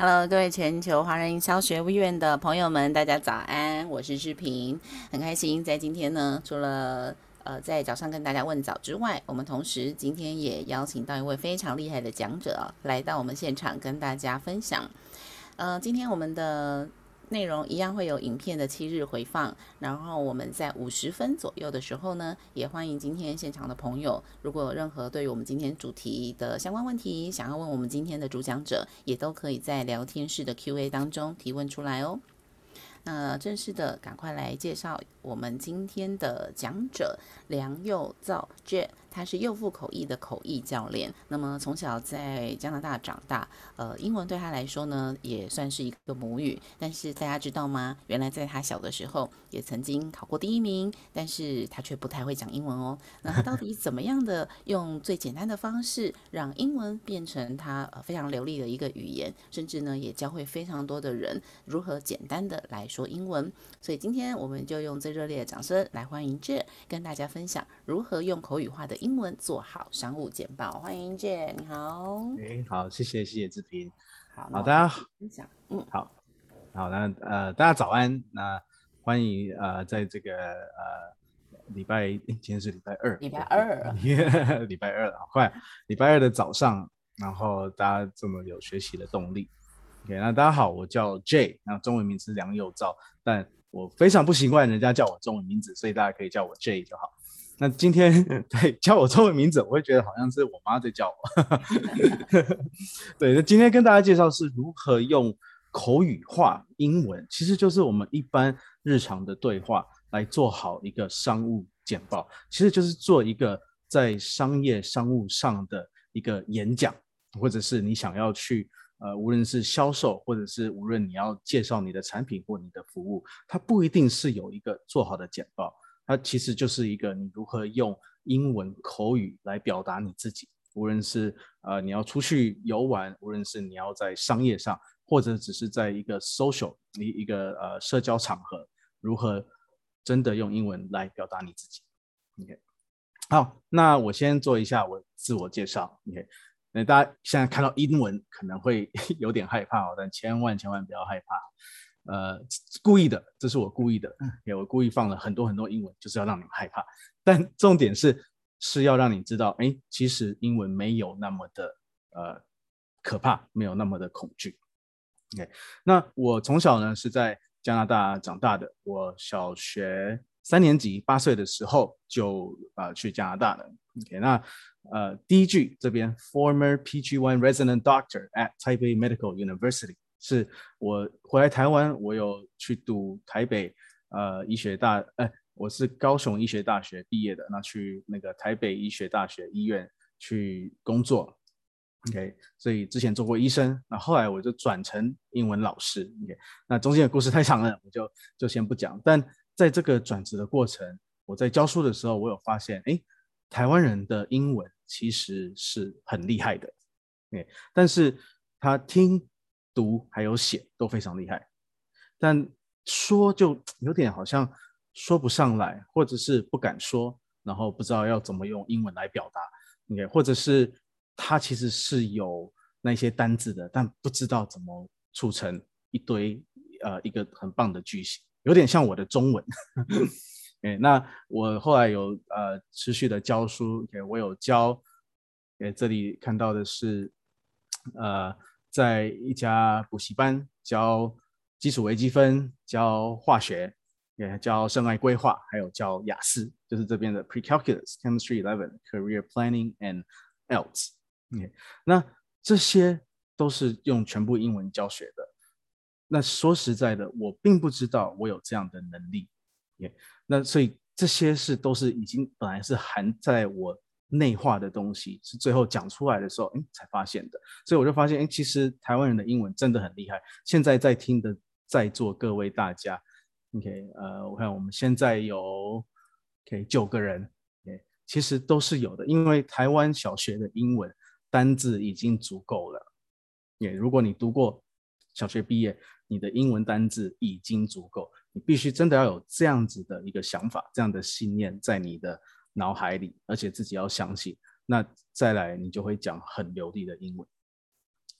Hello，各位全球华人营销学院的朋友们，大家早安，我是志平，很开心在今天呢，除了呃在早上跟大家问早之外，我们同时今天也邀请到一位非常厉害的讲者来到我们现场跟大家分享。呃，今天我们的。内容一样会有影片的七日回放，然后我们在五十分左右的时候呢，也欢迎今天现场的朋友，如果有任何对于我们今天主题的相关问题，想要问我们今天的主讲者，也都可以在聊天室的 Q&A 当中提问出来哦。那正式的，赶快来介绍我们今天的讲者梁佑造 Jet。他是幼妇口译的口译教练，那么从小在加拿大长大，呃，英文对他来说呢，也算是一个母语。但是大家知道吗？原来在他小的时候，也曾经考过第一名，但是他却不太会讲英文哦。那他到底 怎么样的用最简单的方式，让英文变成他呃非常流利的一个语言，甚至呢，也教会非常多的人如何简单的来说英文。所以今天我们就用最热烈的掌声来欢迎 Jet，跟大家分享如何用口语化的。英文做好商务简报，欢迎 Jet，你好。哎，好，谢谢，谢谢志平。好，好，大家好。嗯，好，好，那呃，大家早安。那欢迎呃，在这个呃礼拜，今天是礼拜二，礼拜二，礼拜二，好快，礼拜二的早上，然后大家这么有学习的动力。OK，那大家好，我叫 J，那中文名字梁又造，但我非常不习惯人家叫我中文名字，所以大家可以叫我 J 就好。那今天 对叫我中文名字，我会觉得好像是我妈在叫我。对，那今天跟大家介绍是如何用口语化英文，其实就是我们一般日常的对话来做好一个商务简报，其实就是做一个在商业商务上的一个演讲，或者是你想要去呃，无论是销售，或者是无论你要介绍你的产品或你的服务，它不一定是有一个做好的简报。它其实就是一个你如何用英文口语来表达你自己，无论是呃你要出去游玩，无论是你要在商业上，或者只是在一个 social 一一个呃社交场合，如何真的用英文来表达你自己。OK，好，那我先做一下我自我介绍。OK，那大家现在看到英文可能会 有点害怕哦，但千万千万不要害怕。呃，故意的，这是我故意的，也我故意放了很多很多英文，就是要让你们害怕。但重点是，是要让你知道，哎，其实英文没有那么的呃可怕，没有那么的恐惧。OK，那我从小呢是在加拿大长大的，我小学三年级八岁的时候就啊、呃、去加拿大了。OK，那呃第一句这边，former PG1 resident doctor at Taipei Medical University。是我回来台湾，我有去读台北呃医学大，哎，我是高雄医学大学毕业的，那去那个台北医学大学医院去工作，OK，所以之前做过医生，那后来我就转成英文老师，OK，那中间的故事太长了，我就就先不讲。但在这个转职的过程，我在教书的时候，我有发现，哎，台湾人的英文其实是很厉害的，OK，但是他听。读还有写都非常厉害，但说就有点好像说不上来，或者是不敢说，然后不知道要怎么用英文来表达。OK，或者是他其实是有那些单字的，但不知道怎么组成一堆呃一个很棒的句型，有点像我的中文。哎，那我后来有呃持续的教书，，OK，我有教，哎，这里看到的是呃。在一家补习班教基础微积分、教化学，也教生涯规划，还有教雅思，就是这边的 Pre-Calculus、Chemistry Eleven、Career Planning and IELTS。Okay, 那这些都是用全部英文教学的。那说实在的，我并不知道我有这样的能力。那所以这些是都是已经本来是含在我。内化的东西是最后讲出来的时候，哎，才发现的。所以我就发现，哎，其实台湾人的英文真的很厉害。现在在听的在座各位大家，OK，呃，我看我们现在有 OK 九个人，OK，其实都是有的。因为台湾小学的英文单字已经足够了。也，如果你读过小学毕业，你的英文单字已经足够。你必须真的要有这样子的一个想法，这样的信念在你的。脑海里，而且自己要相信，那再来你就会讲很流利的英文。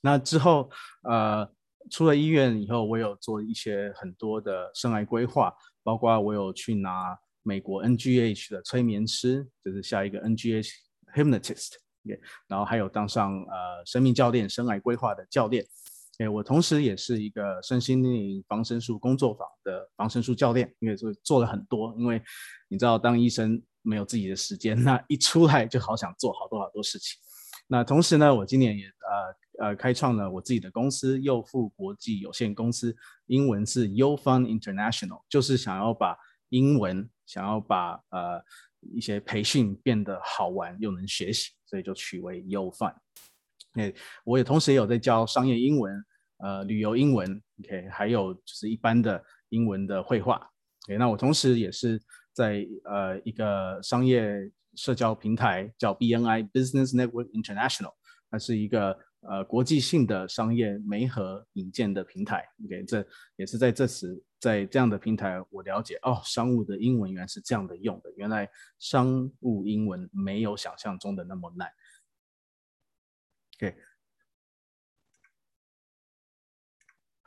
那之后，呃，出了医院以后，我有做一些很多的生涯规划，包括我有去拿美国 NGH 的催眠师，就是下一个 NGH Hypnotist，、然后还有当上呃生命教练、生涯规划的教练。哎，我同时也是一个身心灵防身术工作坊的防身术教练，因为做做了很多。因为你知道，当医生没有自己的时间，那一出来就好想做好多好多事情。那同时呢，我今年也呃呃开创了我自己的公司优富国际有限公司，英文是 YouFun International，就是想要把英文，想要把呃一些培训变得好玩又能学习，所以就取为 YouFun。哎，我也同时也有在教商业英文。呃，旅游英文，OK，还有就是一般的英文的绘画，OK，那我同时也是在呃一个商业社交平台叫 BNI Business Network International，它是一个呃国际性的商业媒合引荐的平台，OK，这也是在这时在这样的平台，我了解哦，商务的英文原来是这样的用的，原来商务英文没有想象中的那么难，OK。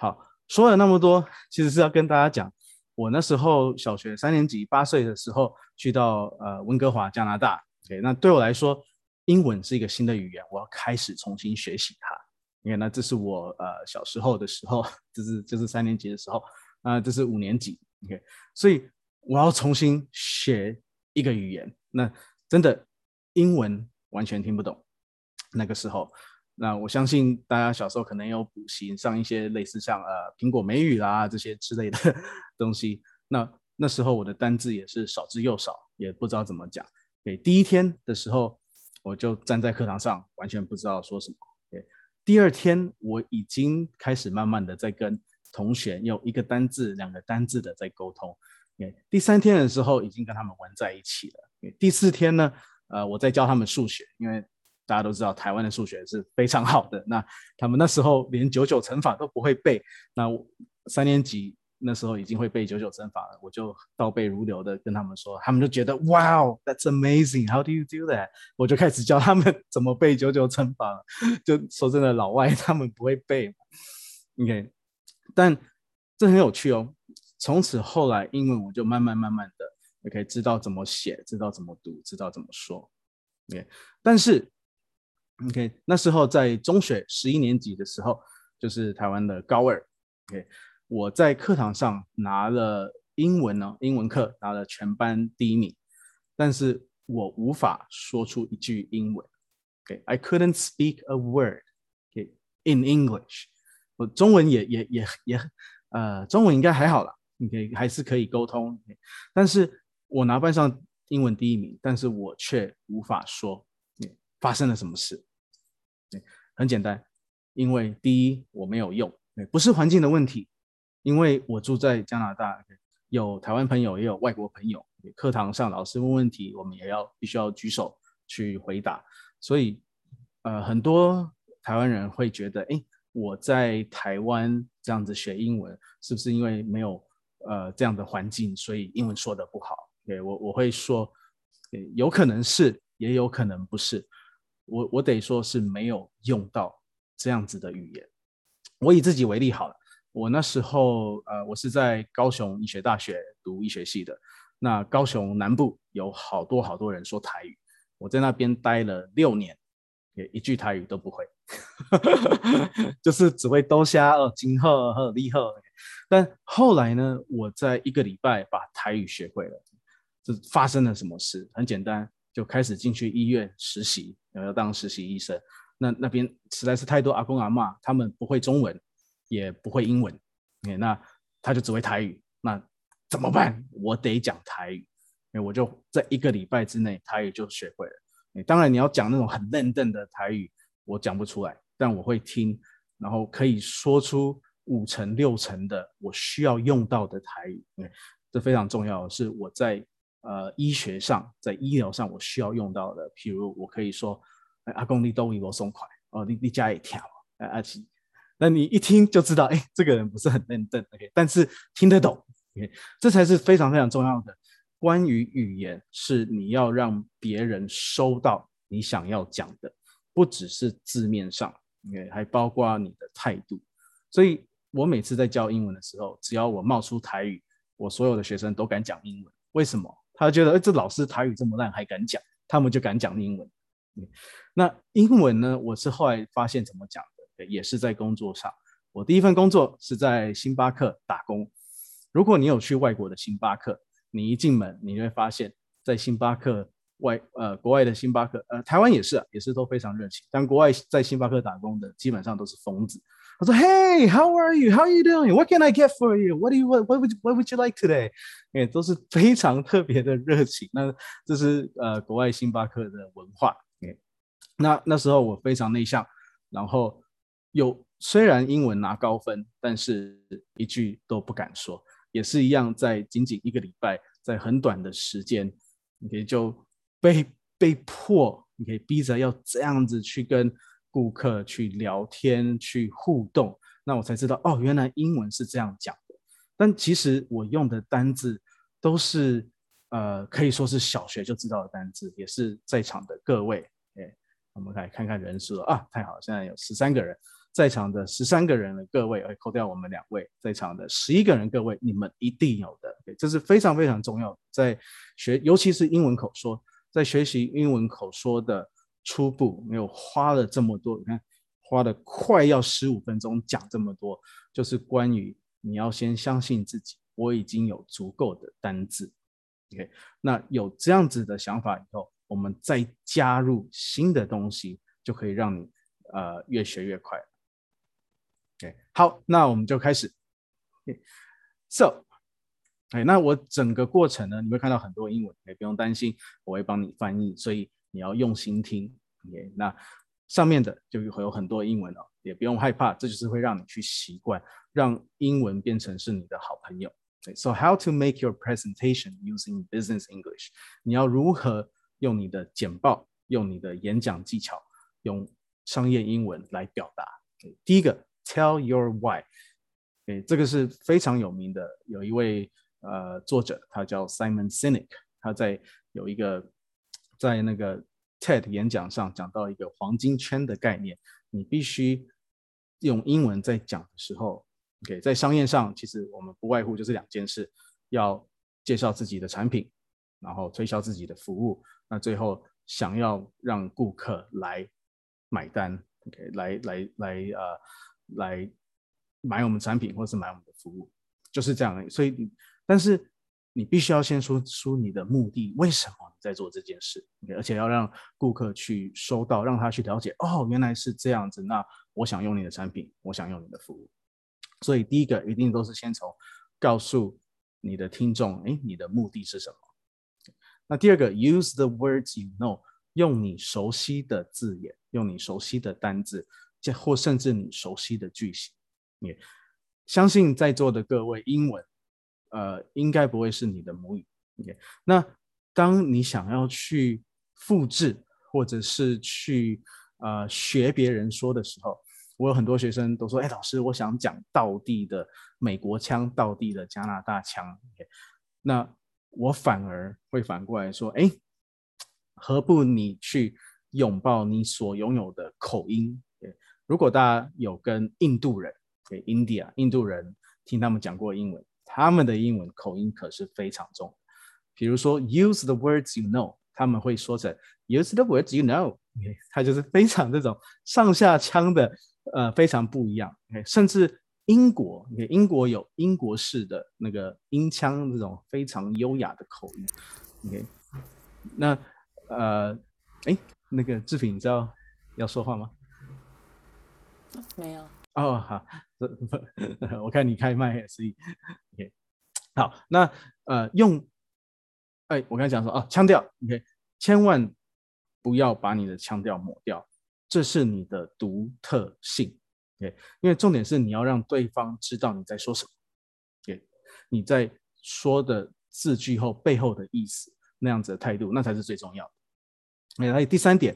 好，说了那么多，其实是要跟大家讲，我那时候小学三年级，八岁的时候去到呃温哥华加拿大。OK，那对我来说，英文是一个新的语言，我要开始重新学习它。因为那这是我呃小时候的时候，这是这是三年级的时候，啊、这是五年级。OK，所以我要重新学一个语言，那真的英文完全听不懂，那个时候。那我相信大家小时候可能有补习上一些类似像呃苹果美语啦这些之类的 东西。那那时候我的单字也是少之又少，也不知道怎么讲。对，第一天的时候我就站在课堂上，完全不知道说什么。对，第二天我已经开始慢慢的在跟同学用一个单字、两个单字的在沟通。对，第三天的时候已经跟他们玩在一起了。对，第四天呢，呃，我在教他们数学，因为。大家都知道台湾的数学是非常好的，那他们那时候连九九乘法都不会背，那三年级那时候已经会背九九乘法了，我就倒背如流的跟他们说，他们就觉得 Wow, that's amazing, how do you do that？我就开始教他们 怎么背九九乘法了。就说真的，老外他们不会背，OK，但这很有趣哦。从此后来，英文我就慢慢慢慢的 OK 知道怎么写，知道怎么读，知道怎么说，OK，但是。OK，那时候在中学十一年级的时候，就是台湾的高二。OK，我在课堂上拿了英文呢，英文课拿了全班第一名，但是我无法说出一句英文。OK，I couldn't speak a word. OK, in English，我中文也也也也呃，中文应该还好啦。OK，还是可以沟通。OK，但是我拿班上英文第一名，但是我却无法说。发生了什么事？对很简单，因为第一我没有用，不是环境的问题，因为我住在加拿大，有台湾朋友也有外国朋友，课堂上老师问问题，我们也要必须要举手去回答，所以呃很多台湾人会觉得，哎，我在台湾这样子学英文，是不是因为没有呃这样的环境，所以英文说的不好？对，我我会说，有可能是，也有可能不是。我我得说是没有用到这样子的语言。我以自己为例好了，我那时候呃，我是在高雄医学大学读医学系的。那高雄南部有好多好多人说台语，我在那边待了六年，也一句台语都不会，就是只会多虾哦，今后和立后。但后来呢，我在一个礼拜把台语学会了。这发生了什么事？很简单。就开始进去医院实习，然后要当实习医生。那那边实在是太多阿公阿嬷，他们不会中文，也不会英文，那他就只会台语。那怎么办？我得讲台语。我就在一个礼拜之内，台语就学会了。当然你要讲那种很嫩嫩的台语，我讲不出来，但我会听，然后可以说出五成六成的我需要用到的台语。这非常重要，是我在。呃，医学上，在医疗上，我需要用到的，譬如我可以说，阿公你都为我松快哦，你你家也跳，哎阿奇，那你一听就知道，哎，这个人不是很认真，OK，但是听得懂，OK，这才是非常非常重要的。关于语言，是你要让别人收到你想要讲的，不只是字面上，OK，还包括你的态度。所以我每次在教英文的时候，只要我冒出台语，我所有的学生都敢讲英文。为什么？他觉得，哎，这老师台语这么烂还敢讲，他们就敢讲英文。那英文呢？我是后来发现怎么讲的，也是在工作上。我第一份工作是在星巴克打工。如果你有去外国的星巴克，你一进门，你就会发现在星巴克外，呃，国外的星巴克，呃，台湾也是啊，也是都非常热情。但国外在星巴克打工的基本上都是疯子。他说：“Hey, how are you? How are you doing? What can I get for you? What do you what? What would What would you like today?” 哎，都是 非常特别的热情。那这是呃国外星巴克的文化。那那时候我非常内向，然后有虽然英文拿高分，但是一句都不敢说。也是一样，在仅仅一个礼拜，在很短的时间，你可以就被被迫，你可以逼着要这样子去跟顾客去聊天、去互动，那我才知道哦，原来英文是这样讲的。但其实我用的单字都是呃，可以说是小学就知道的单字，也是在场的各位，哎，我们来看看人数啊，太好了，现在有十三个人。在场的十三个人的各位，哎，扣掉我们两位，在场的十一个人各位，你们一定有的，这是非常非常重要。在学，尤其是英文口说，在学习英文口说的初步，没有花了这么多，你看，花了快要十五分钟讲这么多，就是关于你要先相信自己，我已经有足够的单字，OK，那有这样子的想法以后，我们再加入新的东西，就可以让你呃越学越快。，OK，好，那我们就开始。，So，哎、那我整个过程呢，你会看到很多英文，也不用担心，我会帮你翻译，所以你要用心听。，OK？那上面的就会有很多英文哦，也不用害怕，这就是会让你去习惯，让英文变成是你的好朋友。Okay, so how to make your presentation using business English？你要如何用你的简报、用你的演讲技巧、用商业英文来表达 ok 第一个。Tell your why，诶，这个是非常有名的，有一位呃作者，他叫 Simon Sinek，他在有一个在那个 TED 演讲上讲到一个黄金圈的概念，你必须用英文在讲的时候，OK，在商业上其实我们不外乎就是两件事，要介绍自己的产品，然后推销自己的服务，那最后想要让顾客来买单，OK，来来来呃。来买我们产品，或是买我们的服务，就是这样。所以，但是你必须要先说出你的目的，为什么你在做这件事而且要让顾客去收到，让他去了解。哦，原来是这样子。那我想用你的产品，我想用你的服务。所以，第一个一定都是先从告诉你的听众，哎，你的目的是什么？那第二个，use the words you know，用你熟悉的字眼，用你熟悉的单字。或甚至你熟悉的句型，也相信在座的各位英文，呃，应该不会是你的母语。OK，那当你想要去复制或者是去呃学别人说的时候，我有很多学生都说：“哎，老师，我想讲道地的美国腔，道地的加拿大腔。”OK，” 那我反而会反过来说：“哎，何不你去拥抱你所拥有的口音？”？”OK，如果大家有跟印度人，给 India 印度人听他们讲过英文，他们的英文口音可是非常重。比如说 use the words you know，他们会说成 use the words you know，它就是非常这种上下腔的，呃，非常不一样。OK，甚至英国，英国有英国式的那个音腔，这种非常优雅的口音。OK，那呃，哎，那个志平，你知道要说话吗？没有哦，好，我看你开麦，所以，OK，好，那呃，用，哎，我刚才讲说啊，腔调，OK，千万不要把你的腔调抹掉，这是你的独特性，OK，因为重点是你要让对方知道你在说什么，OK，你在说的字句后背后的意思，那样子的态度，那才是最重要的。哎，还有第三点。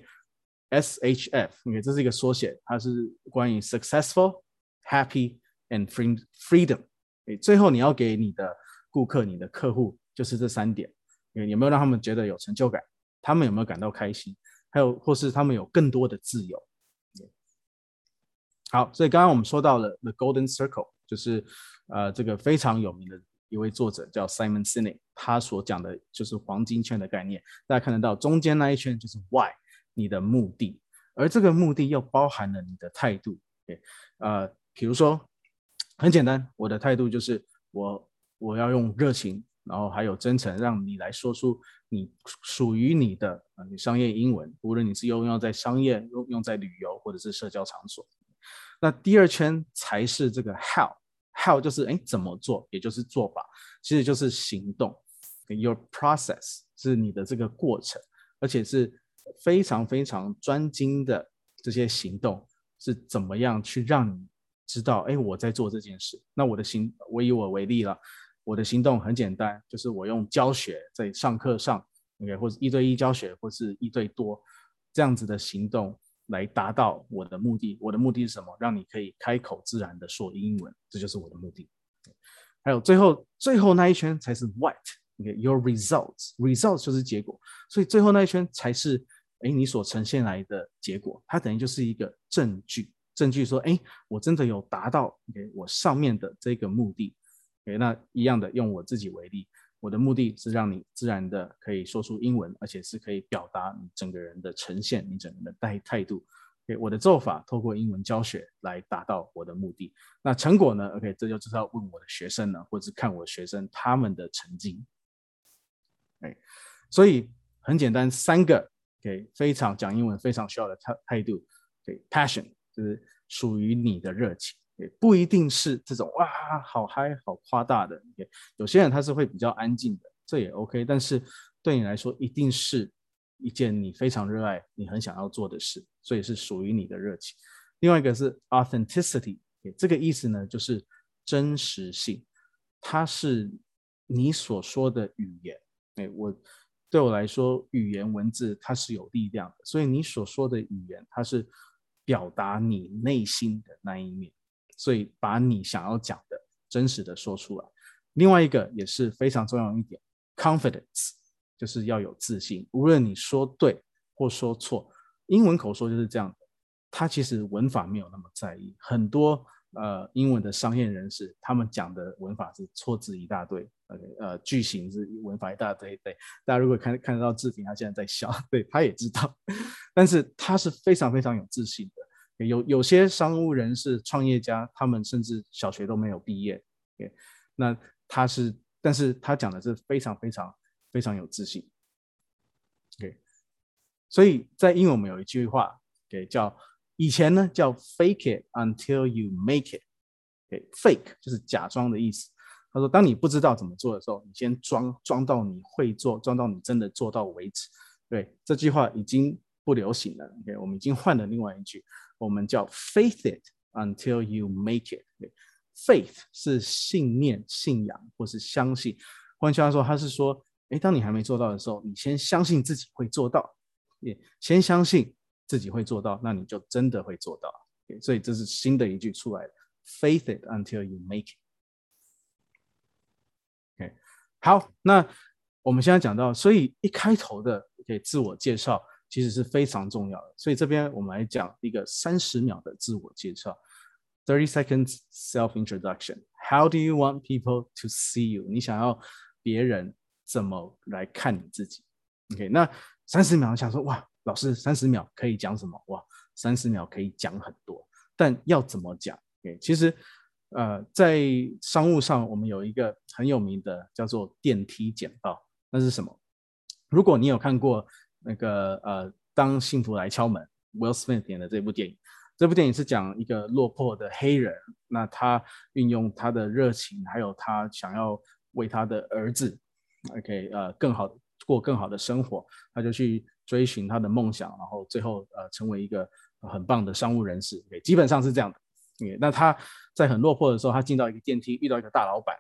SHF，因为这是一个缩写，它是关于 successful, happy and free freedom。最后你要给你的顾客、你的客户，就是这三点。有没有让他们觉得有成就感？他们有没有感到开心？还有，或是他们有更多的自由？好，所以刚刚我们说到了 The Golden Circle，就是呃这个非常有名的一位作者叫 Simon Sinek，他所讲的就是黄金圈的概念。大家看得到中间那一圈就是 Why，你的目的，而这个目的又包含了你的态度。对，呃，比如说很简单，我的态度就是我我要用热情，然后还有真诚，让你来说出你属于你的啊，你商业英文，无论你是用用在商业，用用在旅游或者是社交场所。那第二圈才是这个 how，how 就是哎怎么做，也就是做法，其实就是行动。Your process 是你的这个过程，而且是非常非常专精的这些行动是怎么样去让你知道，哎，我在做这件事。那我的行，我以我为例了，我的行动很简单，就是我用教学在上课上，OK，或者一对一教学，或是一对多这样子的行动。来达到我的目的，我的目的是什么？让你可以开口自然的说英文，这就是我的目的。还有最后最后那一圈才是 what，OK，your results，results 就是结果，所以最后那一圈才是哎你所呈现来的结果，它等于就是一个证据，证据说哎我真的有达到 OK 我上面的这个目的。OK，那一样的用我自己为例。我的目的是让你自然的可以说出英文，而且是可以表达你整个人的呈现，你整个人的态态度。OK，我的做法透过英文教学来达到我的目的。那成果呢？OK，这就是要问我的学生呢，或者看我学生他们的成绩。哎，所以很简单，三个 OK，非常讲英文非常需要的态态度。OK，passion 就是属于你的热情。也不一定是这种哇，好嗨，好夸大的。有些人他是会比较安静的，这也 OK。但是对你来说，一定是一件你非常热爱、你很想要做的事，所以是属于你的热情。另外一个是 authenticity，这个意思呢，就是真实性，它是你所说的语言。哎，我对我来说，语言文字它是有力量的，所以你所说的语言，它是表达你内心的那一面。所以把你想要讲的真实的说出来。另外一个也是非常重要一点，confidence，就是要有自信。无论你说对或说错，英文口说就是这样的。它其实文法没有那么在意。很多呃英文的商业人士，他们讲的文法是错字一大堆，OK，呃句型是文法一大堆。对，大家如果看看得到志平，他现在在笑，对，他也知道，但是他是非常非常有自信的。有有些商务人士、创业家，他们甚至小学都没有毕业。，OK，那他是，但是他讲的是非常非常非常有自信。，OK，所以在英文我们有一句话，给、okay? 叫以前呢叫 “fake it until you make it，OK，fake 就是假装的意思。他说，当你不知道怎么做的时候，你先装装到你会做，装到你真的做到为止。对，这句话已经不流行了。OK，我们已经换了另外一句。我们叫 faith it until you make it。OK，faith 是信念、信仰或是相信。换句话说，他是说，诶，当你还没做到的时候，你先相信自己会做到。也先相信自己会做到，那你就真的会做到。所以这是新的一句出来的，faith it until you make it。OK，好，那我们现在讲到，所以一开头的给自我介绍。其实是非常重要的，所以这边我们来讲一个三十秒的自我介绍，thirty seconds self introduction. How do you want people to see you？你想要别人怎么来看你自己？OK，那三十秒想说哇，老师三十秒可以讲什么？哇，三十秒可以讲很多，但要怎么讲？OK，其实呃，在商务上我们有一个很有名的叫做电梯简报，那是什么？如果你有看过。那个呃，当幸福来敲门，Will Smith 演的这部电影，这部电影是讲一个落魄的黑人，那他运用他的热情，还有他想要为他的儿子，OK，呃，更好过更好的生活，他就去追寻他的梦想，然后最后呃，成为一个很棒的商务人士，OK，基本上是这样的。OK，那他在很落魄的时候，他进到一个电梯，遇到一个大老板，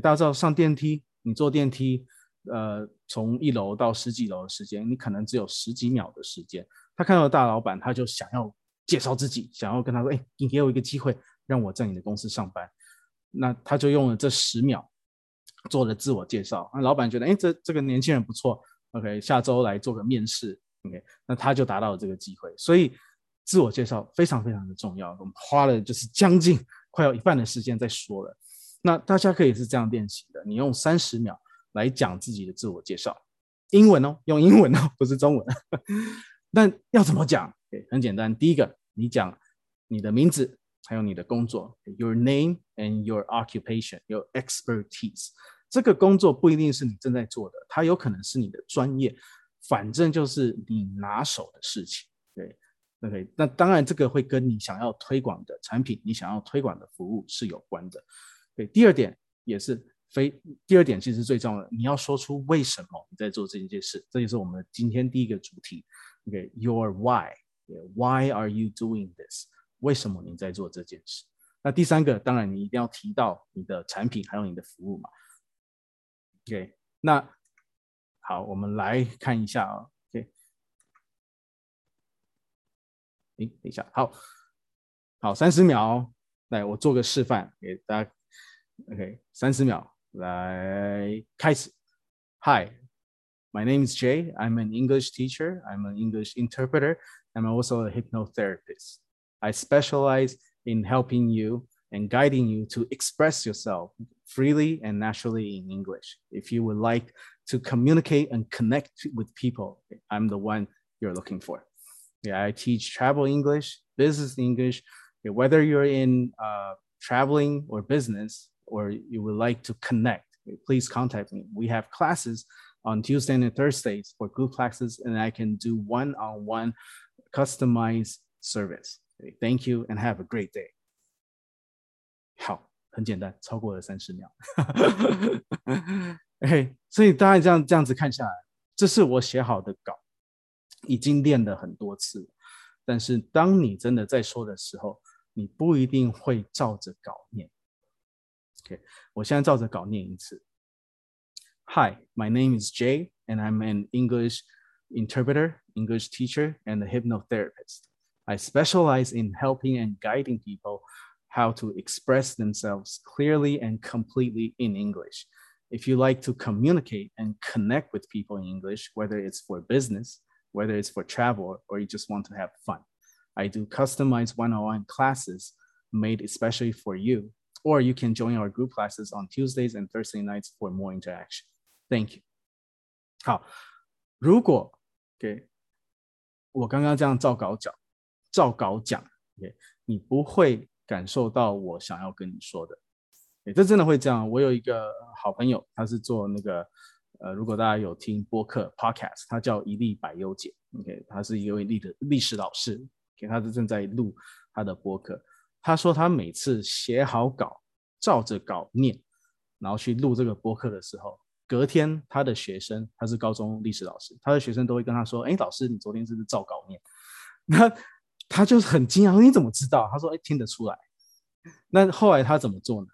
大家知道上电梯，你坐电梯。呃，从一楼到十几楼的时间，你可能只有十几秒的时间。他看到大老板，他就想要介绍自己，想要跟他说：“哎，你给我一个机会，让我在你的公司上班。”那他就用了这十秒做了自我介绍。那老板觉得：“哎，这这个年轻人不错，OK，下周来做个面试，OK。”那他就达到了这个机会。所以自我介绍非常非常的重要，我们花了就是将近快要一半的时间在说了。那大家可以是这样练习的，你用三十秒来讲自己的自我介绍，英文哦，用英文哦，不是中文。那要怎么讲？很简单，第一个，你讲你的名字，还有你的工作，your name and your occupation, your expertise。这个工作不一定是你正在做的，它有可能是你的专业，反正就是你拿手的事情。对，OK，那当然这个会跟你想要推广的产品，你想要推广的服务是有关的。对，第二点也是非，第二点其实最重要的，你要说出为什么你在做这件事，这就是我们今天第一个主题。OK，your why，why are you doing this？为什么你在做这件事？那第三个，当然你一定要提到你的产品还有你的服务嘛。OK，那好，我们来看一下啊、哦。OK，诶，等一下，好，好，三十秒，来，我做个示范给大家。OK，三十秒，来开始。Hi, my name is Jay. I'm an English teacher. I'm an English interpreter. I'm also a hypnotherapist. I specialize in helping you and guiding you to express yourself freely and naturally in English. If you would like to communicate and connect with people, I'm the one you're looking for. Yeah, I teach travel English, business English. Whether you're in uh, traveling or business, or you would like to connect, please contact me. We have classes on Tuesday and Thursdays for group classes, and I can do one-on-one customized service. Thank you and have a great day. 好，很简单，超过了三十秒。哎，所以大概这样这样子看下来，这是我写好的稿，已经练了很多次。但是当你真的在说的时候，你不一定会照着稿念。OK，我现在照着稿念一次。Hi, my name is Jay, and I'm an English interpreter, English teacher, and a hypnotherapist. I specialize in helping and guiding people how to express themselves clearly and completely in English. If you like to communicate and connect with people in English, whether it's for business, whether it's for travel, or you just want to have fun, I do customized one-on-one classes made especially for you. Or you can join our group classes on Tuesdays and Thursday nights for more interaction. Thank you. 好，如果给我刚刚这样照稿讲，照稿讲，okay, 你不会。 感受到我想要跟你说的，诶，这真的会这样。我有一个好朋友，他是做那个，呃，如果大家有听播客 podcast，他叫一粒百忧解，OK，他是一位历的历史老师，OK，他正在录他的播客。他说他每次写好稿，照着稿念，然后去录这个播客的时候，隔天他的学生，他是高中历史老师，他的学生都会跟他说，诶，老师，你昨天是不是照稿念？那他就是很惊讶，你怎么知道？他说：“哎，听得出来。”那后来他怎么做呢？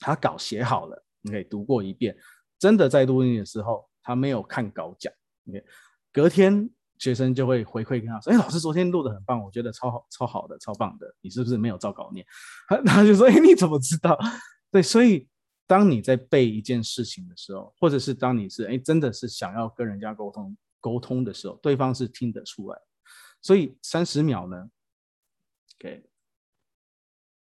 他稿写好了，你可以读过一遍。真的在录音的时候，他没有看稿讲。OK，隔天学生就会回馈跟他说：“哎，老师昨天录的很棒，我觉得超好、超好的、超棒的。你是不是没有照稿念？”他 他就说：“哎，你怎么知道？”对，所以当你在背一件事情的时候，或者是当你是哎真的是想要跟人家沟通沟通的时候，对方是听得出来。所以三十秒呢，OK，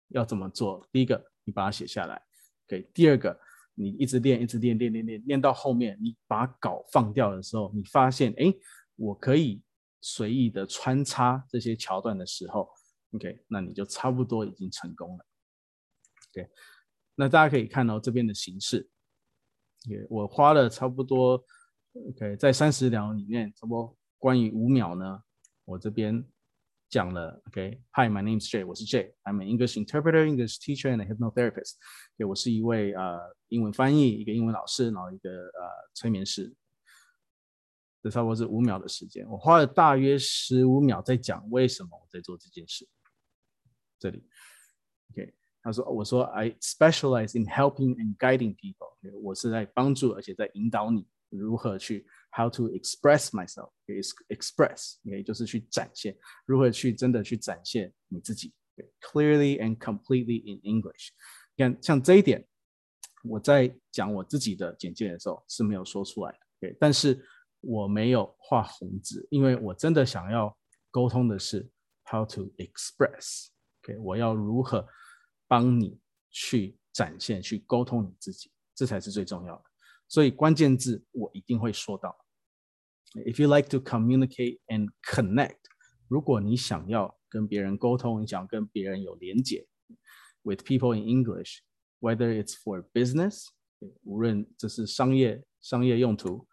要怎么做？第一个，你把它写下来，OK。第二个，你一直练，一直练，练练练，练到后面，你把稿放掉的时候，你发现，哎，我可以随意的穿插这些桥段的时候，OK，那你就差不多已经成功了，OK。那大家可以看到这边的形式，OK，我花了差不多，OK，在三十秒里面，差不多关于五秒呢。我这边讲了，OK，Hi，my、name is Jay，我是 Jay，I'm an English interpreter, English teacher and a hypnotherapist。对，我是一位呃英文翻译，一个英文老师，然后一个呃催眠师。这差不多是五秒的时间，我花了大约十五秒在讲为什么我在做这件事。这里，OK，他说，我说 I specialize in helping and guiding people，、OK，我是在帮助而且在引导你如何去。How to express myself express，也就是去展现，如何去真的去展现你自己。Clearly and completely in English。你看，像这一点，我在讲我自己的简介的时候是没有说出来的。但是我没有画红字，因为我真的想要沟通的是 how to express。OK，我要如何帮你去展现、去沟通你自己，这才是最重要的。所以关键字我一定会说到。If you like to communicate and connect，如果你想要跟别人沟通，你想要跟别人有连结，with people in English，whether it's for business，无论这是商业商业用途，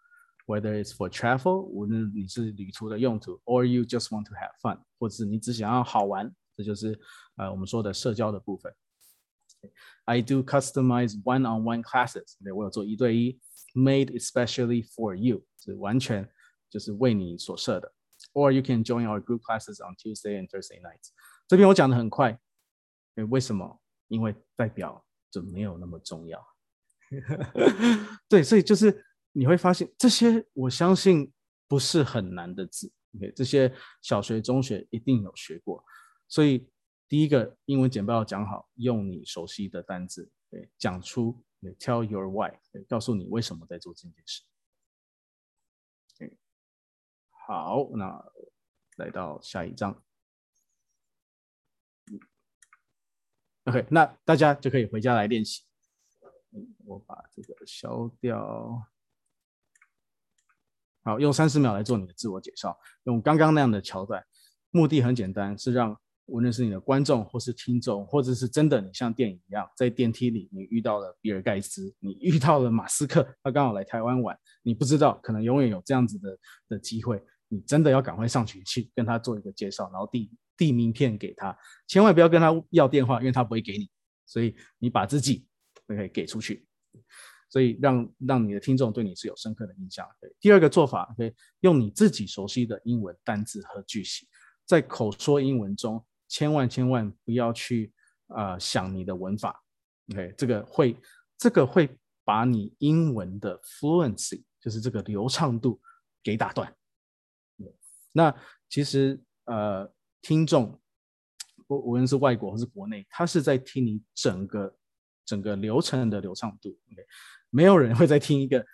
whether it's for travel，无论你是旅途的用途，or you just want to have fun，或者是你只想要好玩，这就是呃我们说的社交的部分。I do customize one-on-one classes，对，我有做一对一，made especially for you，是完全 就是为你所设的。Or you can join our group classes on Tuesday and Thursday nights。这边我讲的很快，为什么？因为代表就没有那么重要。对，所以就是你会发现这些，我相信不是很难的字。OK，这些小学、中学一定有学过，所以。第一个英文简报要讲好，用你熟悉的单字，对，讲出对，tell your why，对，告诉你为什么在做这件事。好，那来到下一章。OK，那大家就可以回家来练习。我把这个消掉。好，用三十秒来做你的自我介绍，用刚刚那样的桥段，目的很简单，是让。无论是你的观众，或是听众，或者是真的，你像电影一样，在电梯里，你遇到了比尔盖茨，你遇到了马斯克，他刚好来台湾玩，你不知道，可能永远有这样子的的机会，你真的要赶快上去去跟他做一个介绍，然后递递名片给他，千万不要跟他要电话，因为他不会给你，所以你把自己可以给出去，所以让让你的听众对你是有深刻的印象。对，第二个做法，可以用你自己熟悉的英文单字和句型，在口说英文中。千万千万不要去、呃、想你的文法，OK，这个会这个会把你英文的 fluency，就是这个流畅度给打断。那其实呃听众，无无论是外国或是国内，他是在听你整个整个流程的流畅度，OK，没有人会在听一个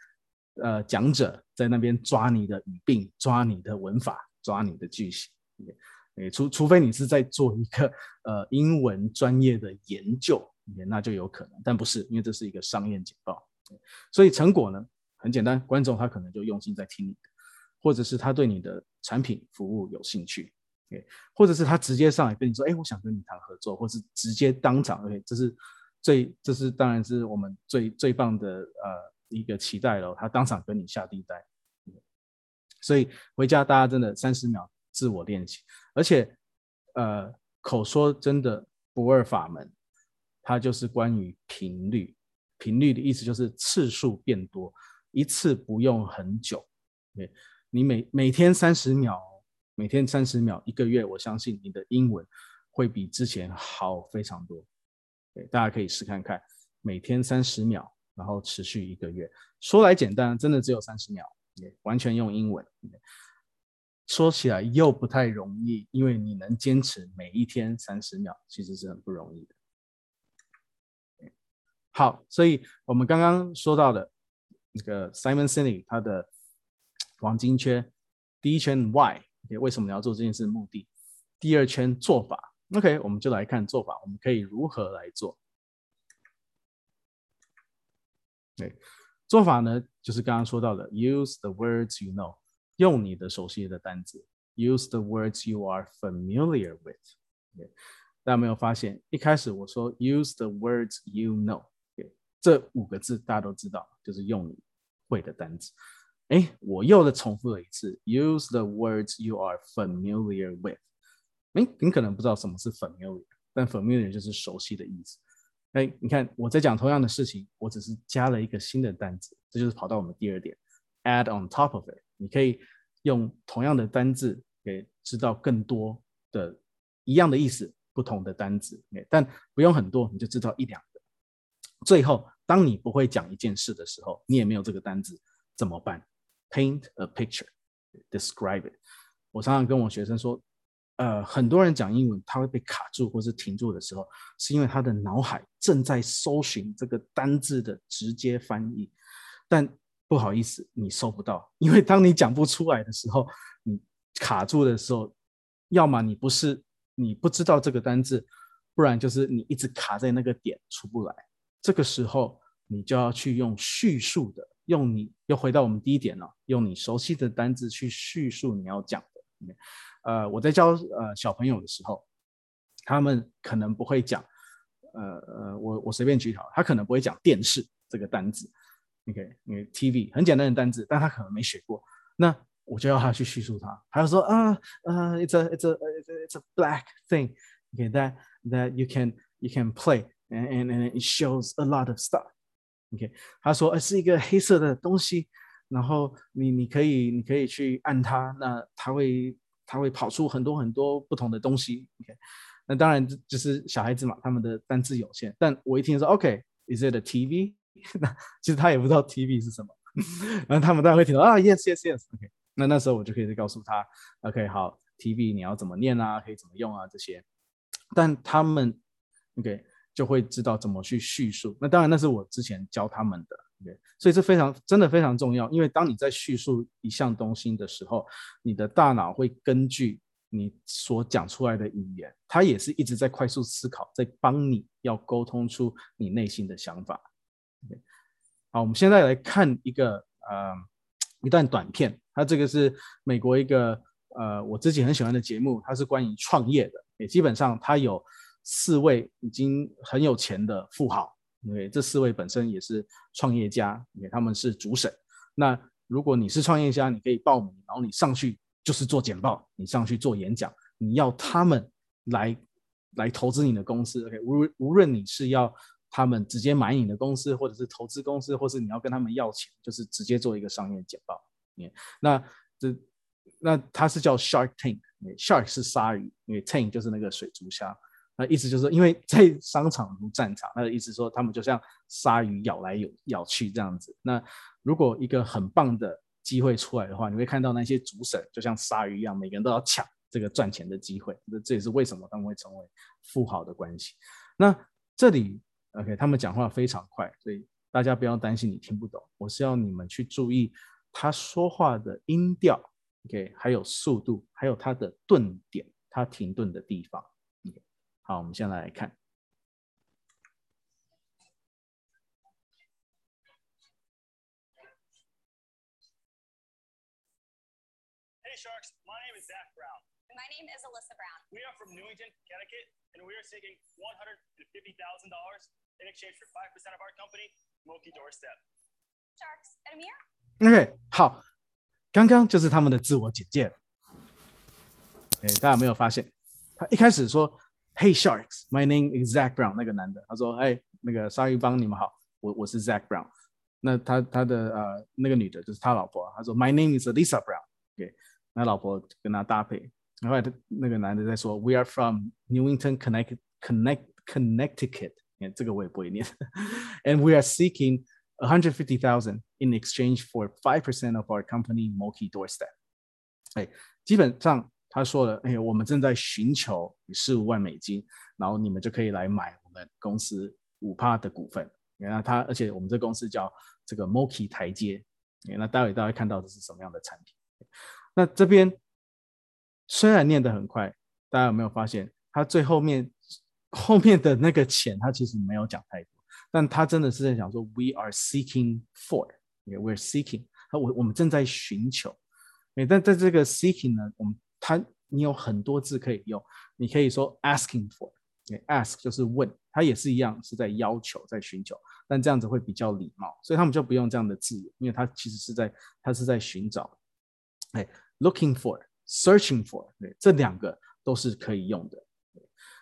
呃讲者在那边抓你的语病、抓你的文法、抓你的句型，OK，OK。除除非你是在做一个呃英文专业的研究，那就有可能，但不是，因为这是一个商业简报，所以成果呢很简单，观众他可能就用心在听你的，或者是他对你的产品服务有兴趣，或者是他直接上来跟你说，哎，我想跟你谈合作，或是直接当场，OK，这是最这是当然是我们最最棒的呃一个期待了，他当场跟你下订单，所以回家大家真的三十秒。自我练习，而且，呃，口说真的不二法门，它就是关于频率。频率的意思就是次数变多，一次不用很久。对，你每每天三十秒，每天三十秒，一个月，我相信你的英文会比之前好非常多。对，大家可以试看看，每天三十秒，然后持续一个月。说来简单，真的只有三十秒，完全用英文。说起来又不太容易，因为你能坚持每一天三十秒，其实是很不容易的。好，所以我们刚刚说到的那个 Simon Sinek 他的黄金圈，第一圈 Why，为什么你要做这件事？目的。第二圈做法，OK，我们就来看做法，我们可以如何来做？对，做法呢，就是刚刚说到的，Use the words you know。用你的熟悉的单词，use the words you are familiar with。大家没有发现，一开始我说 use the words you know，、这五个字大家都知道，就是用你会的单词。哎，我又的重复了一次，use the words you are familiar with。哎，你可能不知道什么是 familiar，但 familiar 就是熟悉的意思。哎，你看我在讲同样的事情，我只是加了一个新的单词，这就是跑到我们第二点，add on top of it。你可以用同样的单字给知道更多的一样的意思，不同的单字，但不用很多，你就知道一两个。最后，当你不会讲一件事的时候，你也没有这个单字，怎么办？Paint a picture, describe it。我常常跟我学生说，呃，很多人讲英文，他会被卡住或是停住的时候，是因为他的脑海正在搜寻这个单字的直接翻译，但不好意思，你收不到，因为当你讲不出来的时候，你卡住的时候，要么你不是你不知道这个单字，不然就是你一直卡在那个点出不来。这个时候，你就要去用叙述的，用你又回到我们第一点了，用你熟悉的单字去叙述你要讲的。呃，我在教呃小朋友的时候，他们可能不会讲，呃呃，我我随便举好，他可能不会讲电视这个单字 ，OK，因为 TV 很简单的单字，但他可能没学过，那我就要他去叙述它，他就说啊啊，it's a it's a it's a black thing，OK，that that you can you can play。And and and it shows a lot of stuff. OK，他说，呃，是一个黑色的东西，然后你你可以你可以去按它，那它会它会跑出很多很多不同的东西。OK，那当然就是小孩子嘛，他们的单字有限。但我一听说，OK，is it a TV？ 那其实他也不知道 TV 是什么，然后他们当然会听到啊，yes yes yes。OK，那那时候我就可以告诉他，OK，好，TV 你要怎么念啊，可以怎么用啊这些。但他们，OK。就会知道怎么去叙述。那当然，那是我之前教他们的，OK，所以这非常真的非常重要。因为当你在叙述一项东西的时候，你的大脑会根据你所讲出来的语言，它也是一直在快速思考，在帮你要沟通出你内心的想法。好，我们现在来看一个呃一段短片，它这个是美国一个呃我自己很喜欢的节目，它是关于创业的，也基本上它有。四位已经很有钱的富豪，因为这四位本身也是创业家，因为他们是主审。那如果你是创业家，你可以报名，然后你上去就是做简报，你上去做演讲，你要他们来来投资你的公司。OK，无无论你是要他们直接买你的公司，或者是投资公司，或是你要跟他们要钱，就是直接做一个商业简报。那这那它是叫 Shark Tank，Shark 是鲨鱼，因为 Tank 就是那个水族箱。那意思就是说，因为在商场如战场，那意思说，他们就像鲨鱼咬来咬咬去这样子。那如果一个很棒的机会出来的话，你会看到那些主审就像鲨鱼一样，每个人都要抢这个赚钱的机会。这这也是为什么他们会成为富豪的关系。那这里，OK，他们讲话非常快，所以大家不要担心你听不懂。我是要你们去注意他说话的音调，OK，还有速度，还有他的顿点，他停顿的地方。OK，好，我们先来，来看。Hey Sharks, my name is Zach Brown. My name is Alyssa Brown. We are from Newington, Connecticut, and we are seeking $150,000 in exchange for 5% of our company, Moki Doorstep. Sharks, and Amir? OK，好，刚刚就是他们的自我简介。哎，大家有没有发现，他一开始说。Hey sharks, my name is Zach Brown。那个男的他说：“哎，那个鲨鱼帮你们好，我我是 Zach Brown。”那他他的呃那个女的就是他老婆，他说：“My name is Lisa Brown。” OK，那老婆跟他搭配。 然后他那个男的在说：“We are from Newington, Connecticut, Connect, Connecticut。”哎，这个我也不会念。And we are seeking a hundred fifty thousand in exchange for five percent of our company, Moki Doorstep。哎，基本上。他说了：“哎，我们正在寻求十五万美金，然后你们就可以来买我们公司五趴的股份。那他，而且我们这公司叫这个 Moki 台阶。那待会大家看到的是什么样的产品？那这边 虽然念得很快，大家有没有发现，他最后面后面的那个钱，他其实没有讲太多，但他真的是在讲说，We are seeking for，We are seeking，我我们正在寻求。哎，但在这个 seeking 呢，我们它，你有很多字可以用，你可以说 asking for，ask 就是问，它也是一样是在要求，在寻求，但这样子会比较礼貌，所以他们就不用这样的字，因为它其实是在，它是在寻找，哎，looking for” Searching for，对，这两个都是可以用的。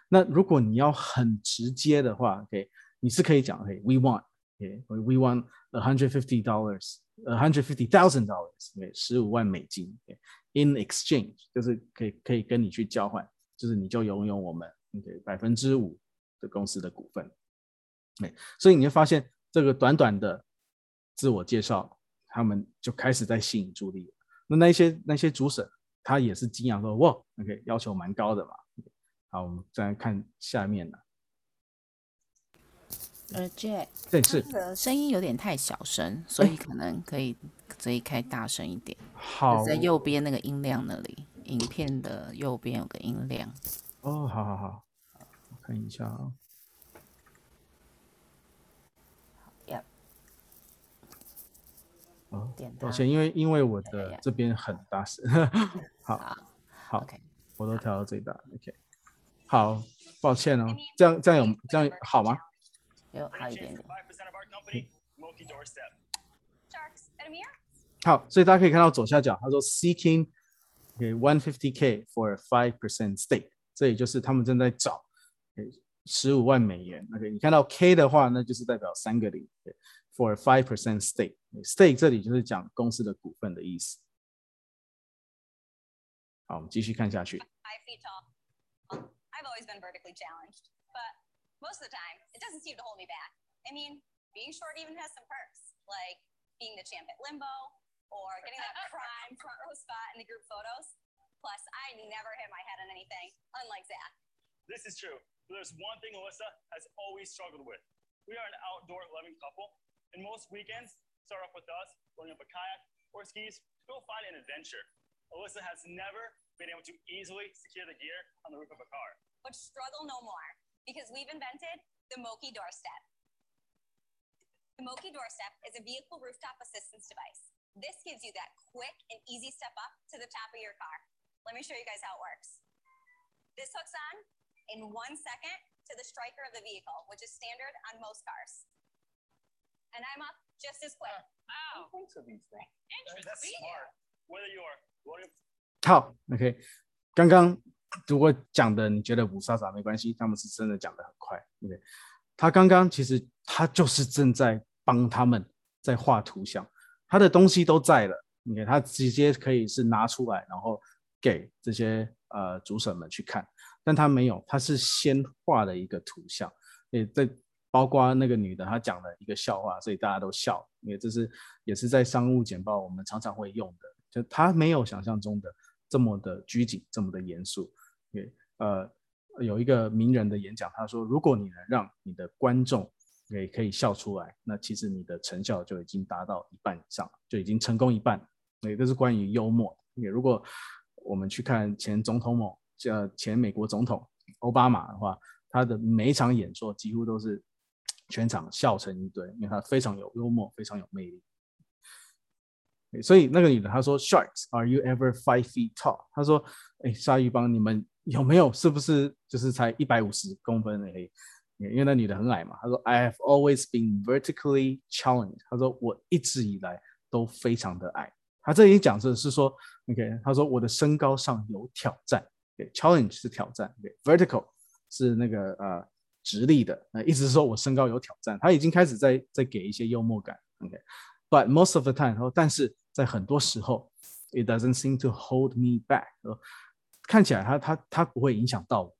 那如果你要很直接的话，OK，你是可以讲，OK，we want，OK，we want a hundred fifty dollars，a hundred fifty thousand dollars，对，十五万美金，OK。In exchange 就是可以可以跟你去交换，就是你就拥有我们百分之五的公司的股份，哎，所以你会发现这个短短的自我介绍，他们就开始在吸引注意力。那那些那些主审他也是惊讶说，哇，OK，要求蛮高的嘛。好，我们再来看下面的。呃，Jack，对，是，声音有点太小声，所以可能可以可以开大声一点。好，在右边那个音量那里，影片的右边有个音量。哦，好好好，我看一下啊。哦，抱歉，因为因为我的这边很大声。好，好，OK，我都调到最大，OK。好，抱歉哦，这样这样有这样好吗？有好一点点。好，所以大家可以看到左下角，他说 seeking o k one fifty k for a five percent stake，这也就是他们正在找，十五万美元。OK，你看到 K 的话，那就是代表三个零。对 For a five percent stake，stake 这里就是讲公司的股份的意思。好，我们继续看下去。 Five feet tall. Well, I've always been vertically challenged, but most of the time, it doesn't seem to hold me back. I mean, being short even has some perks, like being the champ at limbo or getting that prime front row spot in the group photos. Plus, I never hit my head on anything, unlike Zach. This is true. But there's one thing Alyssa has always struggled with. We are an outdoor loving couple, and most weekends start off with us loading up a kayak or skis to go find an adventure. Alyssa has never been able to easily secure the gear on the roof of a car. But struggle no more, because we've invented the Moki Doorstep. The Moki Doorstep is a vehicle rooftop assistance device. This gives you that quick and easy step up to the top of your car. Let me show you guys how it works. This hooks on in one second to the striker of the vehicle, which is standard on most cars. And I'm up just as quick. Wow. Thanks for these things. That's smart. Whether you are 好，OK，刚刚如果讲的你觉得雾煞煞没关系，他们是真的讲的很快，对不对？他刚刚其实他就是正在帮他们在画图像，他的东西都在了，你看他直接可以是拿出来，然后给这些呃主审们去看，但他没有，他是先画了一个图像，也在包括那个女的她讲了一个笑话，所以大家都笑，因为这是也是在商务简报我们常常会用的，就她没有想象中的。这么的拘谨，这么的严肃，对，呃，有一个名人的演讲，他说，如果你能让你的观众也可以笑出来，那其实你的成效就已经达到一半以上，就已经成功一半。对，这是关于幽默。也如果我们去看前总统某，叫前美国总统奥巴马的话，他的每一场演说几乎都是全场笑成一堆，因为他非常有幽默，非常有魅力。所以那个女的她说：“Sharks，are you ever five feet tall？” 她说：“哎，鲨鱼帮你们有没有？是不是就是才一百五十公分而已？因为那女的很矮嘛。”她说：“I have always been vertically challenged。”她说：“我一直以来都非常的矮。”她这里讲的是说，OK，她说我的身高上有挑战。OK，challenge 是挑战，OK，vertical 是那个呃直立的，那意思是说我身高有挑战。他已经开始在在给一些幽默感。OK。But most of the time，但是在很多时候，it doesn't seem to hold me back。看起来他他他不会影响到我。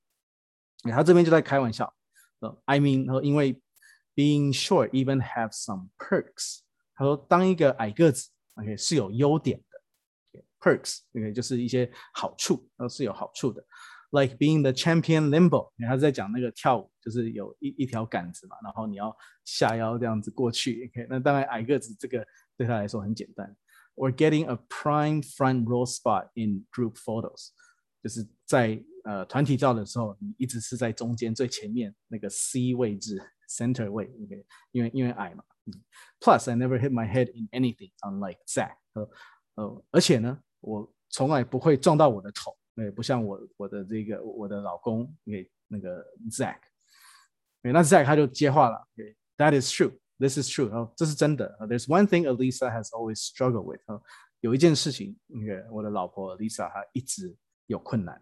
他这边就在开玩笑。I mean，因为 being short even have some perks。他说，当一个矮个子，OK 是有优点的。Perks，OK 就是一些好处，都是有好处的。Like being the champion limbo，他是在讲那个跳舞，就是有一一条杆子嘛，然后你要下腰这样子过去。OK，那当然矮个子这个对他来说很简单。Or getting a prime front row spot in group photos，就是在呃团体照的时候，你一直是在中间最前面那个 C 位置，center 位。OK，因为因为矮嘛。Plus I never hit my head in anything，unlike Zach。呃呃，而且呢，我从来不会撞到我的头。 对，不像我我的这个我的老公给那个 Zach，那 Zach 他就接话了。That is true, this is true，哦，这是真的。There's one thing Alyssa has always struggled with，有一件事情，那个我的老婆 Alyssa 她一直有困难，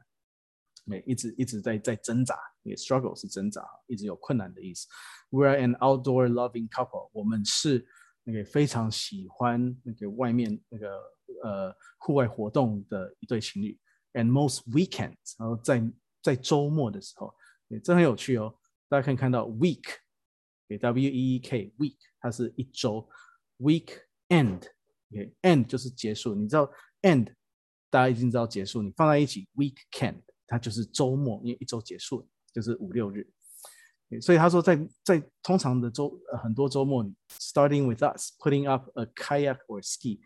一直一直在在挣扎。struggle 是挣扎，一直有困难的意思。We're an outdoor loving couple，我们是那个非常喜欢那个外面那个呃户外活动的一对情侣。 And most weekends，然后在在周末的时候，这很有趣哦。大家可以看到 week，W E E K week，它是一周。Weekend，end 就是结束。你知道 end，大家已经知道结束。你放在一起 weekend，它就是周末，因为一周结束就是五六日。所以他说在，在在通常的周、呃、很多周末，starting with us putting up a kayak or ski，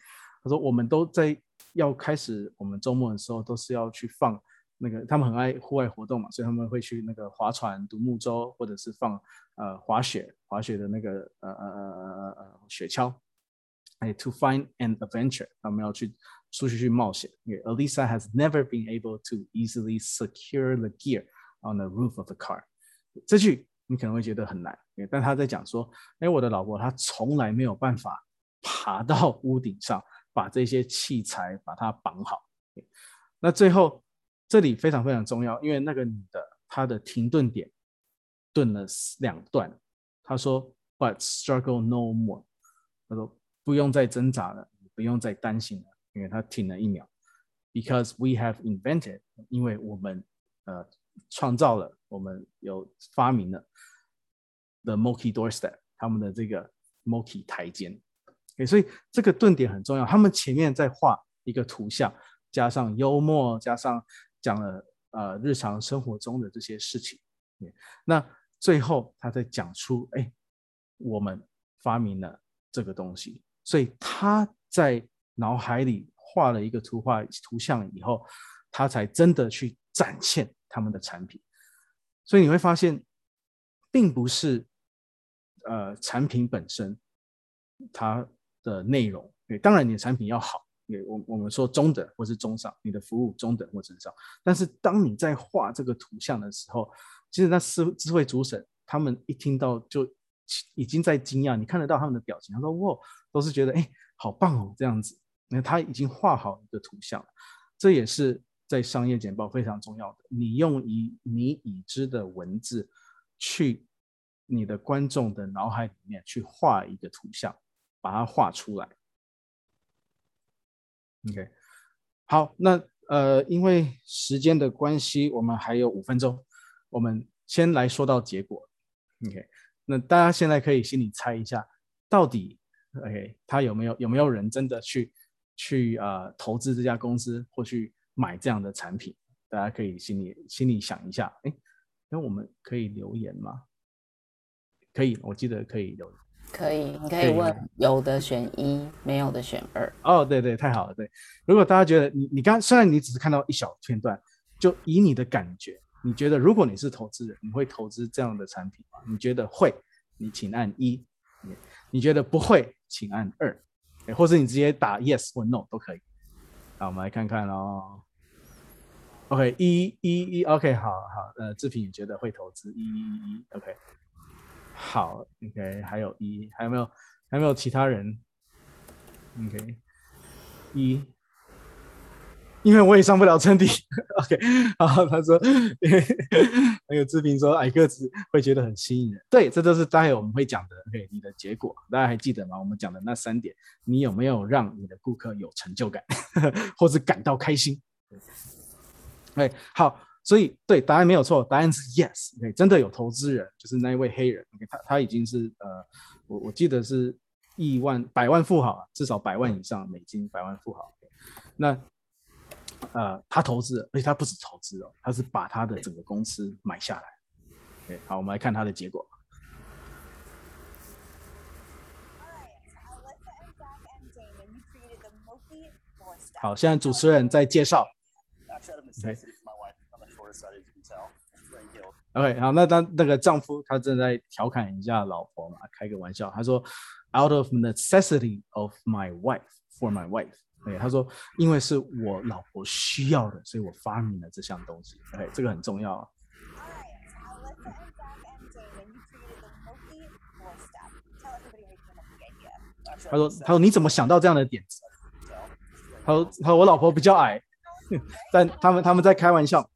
他说我们都在。要开始我们周末的时候，都是要去放那个他们很爱户外活动嘛，所以他们会去那个划船、独木舟，或者是放呃滑雪、滑雪的那个呃呃呃呃呃雪橇。哎，to find an adventure，他们要去出去去冒险。因为 Alisa has never been able to easily secure the gear on the roof of the car。这句你可能会觉得很难，但他在讲说，哎，我的老婆她从来没有办法爬到屋顶上，把这些器材把它绑好。那最后。这里非常非常重要，因为那个女的她的停顿点顿了两段，她说 “But struggle no more”，她说不用再挣扎了，不用再担心了，因为她停了一秒，because we have invented，因为我们呃创造了，我们有发明了 the Moki doorstep，他们的这个 Moki 台阶所以这个顿点很重要，他们前面在画一个图像，加上幽默，加上。讲了呃日常生活中的这些事情，那最后他在讲出，哎，我们发明了这个东西，所以他在脑海里画了一个图画图像以后，他才真的去展现他们的产品。所以你会发现，并不是呃产品本身它的内容，对，当然你的产品要好。对我我们说中等或是中上，你的服务中等或中上。但是当你在画这个图像的时候，其实那智智慧主审他们一听到就已经在惊讶，你看得到他们的表情，他说哇，都是觉得哎，好棒哦这样子。那他已经画好一个图像，这也是在商业简报非常重要的。你用以你已知的文字去你的观众的脑海里面去画一个图像，把它画出来。OK，好，那呃，因为时间的关系，我们还有五分钟，我们先来说到结果。OK，那大家现在可以心里猜一下，到底 OK，他有没有有没有人真的去去呃投资这家公司或去买这样的产品？大家可以心里心里想一下，哎，那我们可以留言吗？可以，我记得可以留言。可以，你可以问有的选一，没有的选二。哦，对对，太好了。对，如果大家觉得你你刚虽然你只是看到一小片段，就以你的感觉，你觉得如果你是投资人，你会投资这样的产品吗？你觉得会，你请按一；你觉得不会，请按二，或者你直接打 yes 或 no 都可以。好，我们来看看喽。OK，一一一，OK，好好，呃，志平也觉得会投资一一一，OK。好，OK，还有一，还有没有？还有没有其他人？OK，一，因为我也上不了称帝。OK，好，他说，那个志平说矮个子会觉得很吸引人。对，这都是待会我们会讲的。OK，你的结果大家还记得吗？我们讲的那三点，你有没有让你的顾客有成就感，或者感到开心？哎，好。所以，对，答案没有错，答案是 yes。对，真的有投资人，就是那一位黑人。OK，他他已经是呃，我我记得是亿万、百万富豪，至少百万以上美金，百万富豪。Okay? 那呃，他投资，而且他不止投资哦，他是把他的整个公司买下来。OK，好，我们来看他的结果。好，现在主持人在介绍。Okay. OK，好，那当那个丈夫他正在调侃一下老婆嘛，开个玩笑，他说，Out of necessity of my wife for my wife，对，他说，因为是我老婆需要的，所以我发明了这项东西。OK，这个很重要。他说，他说你怎么想到这样的点子？他说，他说我老婆比较矮。但他们他们在开玩笑，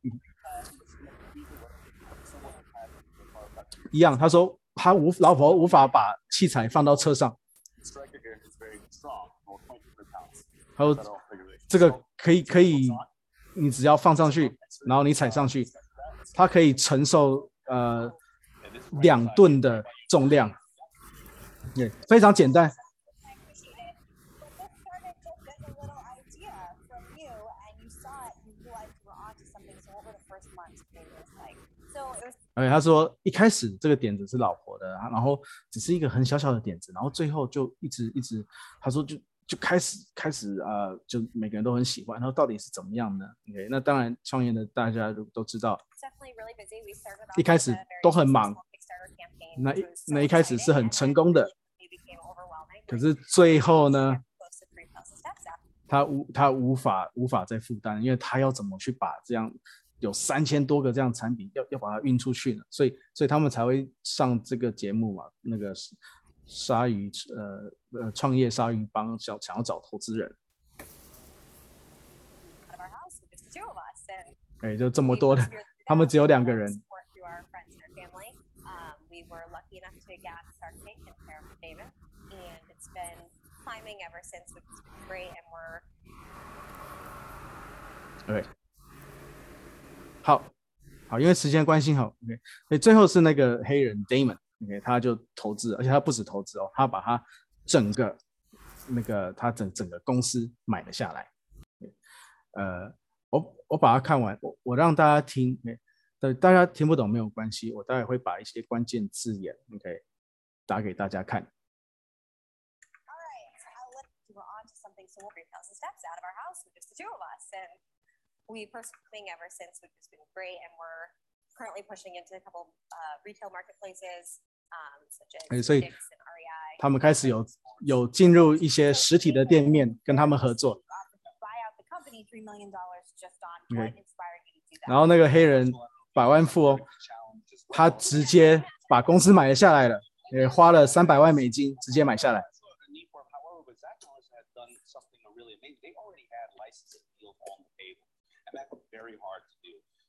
一样。他说他无老婆无法把器材放到车上。他说这个可以可以，你只要放上去，然后你踩上去，它可以承受呃两吨的重量，对，非常简单。哎，他说一开始这个点子是老婆的，然后只是一个很小小的点子，然后最后就一直一直，他说就就开始开始啊、呃，就每个人都很喜欢。然后到底是怎么样呢？OK，那当然创业的大家都都知道，一开始都很忙，那一那一开始是很成功的，可是最后呢，他无他无法无法再负担，因为他要怎么去把这样有三千多个这样产品要要把它运出去呢？所以所以他们才会上这个节目嘛，那个是。鲨鱼，呃呃，创业鲨鱼帮想想要找投资人，哎，就这么多的，他们只有两个人。对，好好因为时间关系好 ok 所以最后是那个黑人 damon ok 他就投资而且他不止投资哦他把他整个那个他整整个公司买了下来。呃我我把它看完我我让大家听大家听不懂没有关系我待会会把一些关键字眼 ok 打给大家看。Ok i'll let you go on to something solarike tells the steps out of our house just the two of us 哎，所以他们开始有有进入一些实体的店面，跟他们合作。Okay. 然后那个黑人百万富翁，他直接把公司买了下来了，也花了三百万美金直接买下来。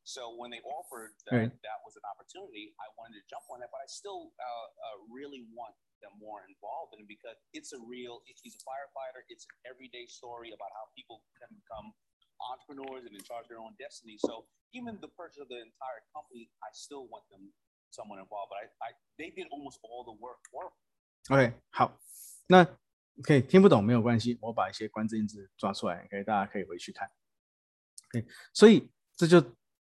So when they offered that that was an opportunity, I wanted to jump on it, but I still uh, uh, really want them more involved in it because it's a real. He's a firefighter. It's an everyday story about how people can become entrepreneurs and in charge of their own destiny. So even the purchase of the entire company, I still want them someone involved. But I, I they did almost all the work for. OK，好，那可以听不懂没有关系，我把一些关键字抓出来，OK，大家可以回去看。 OK，所以这就。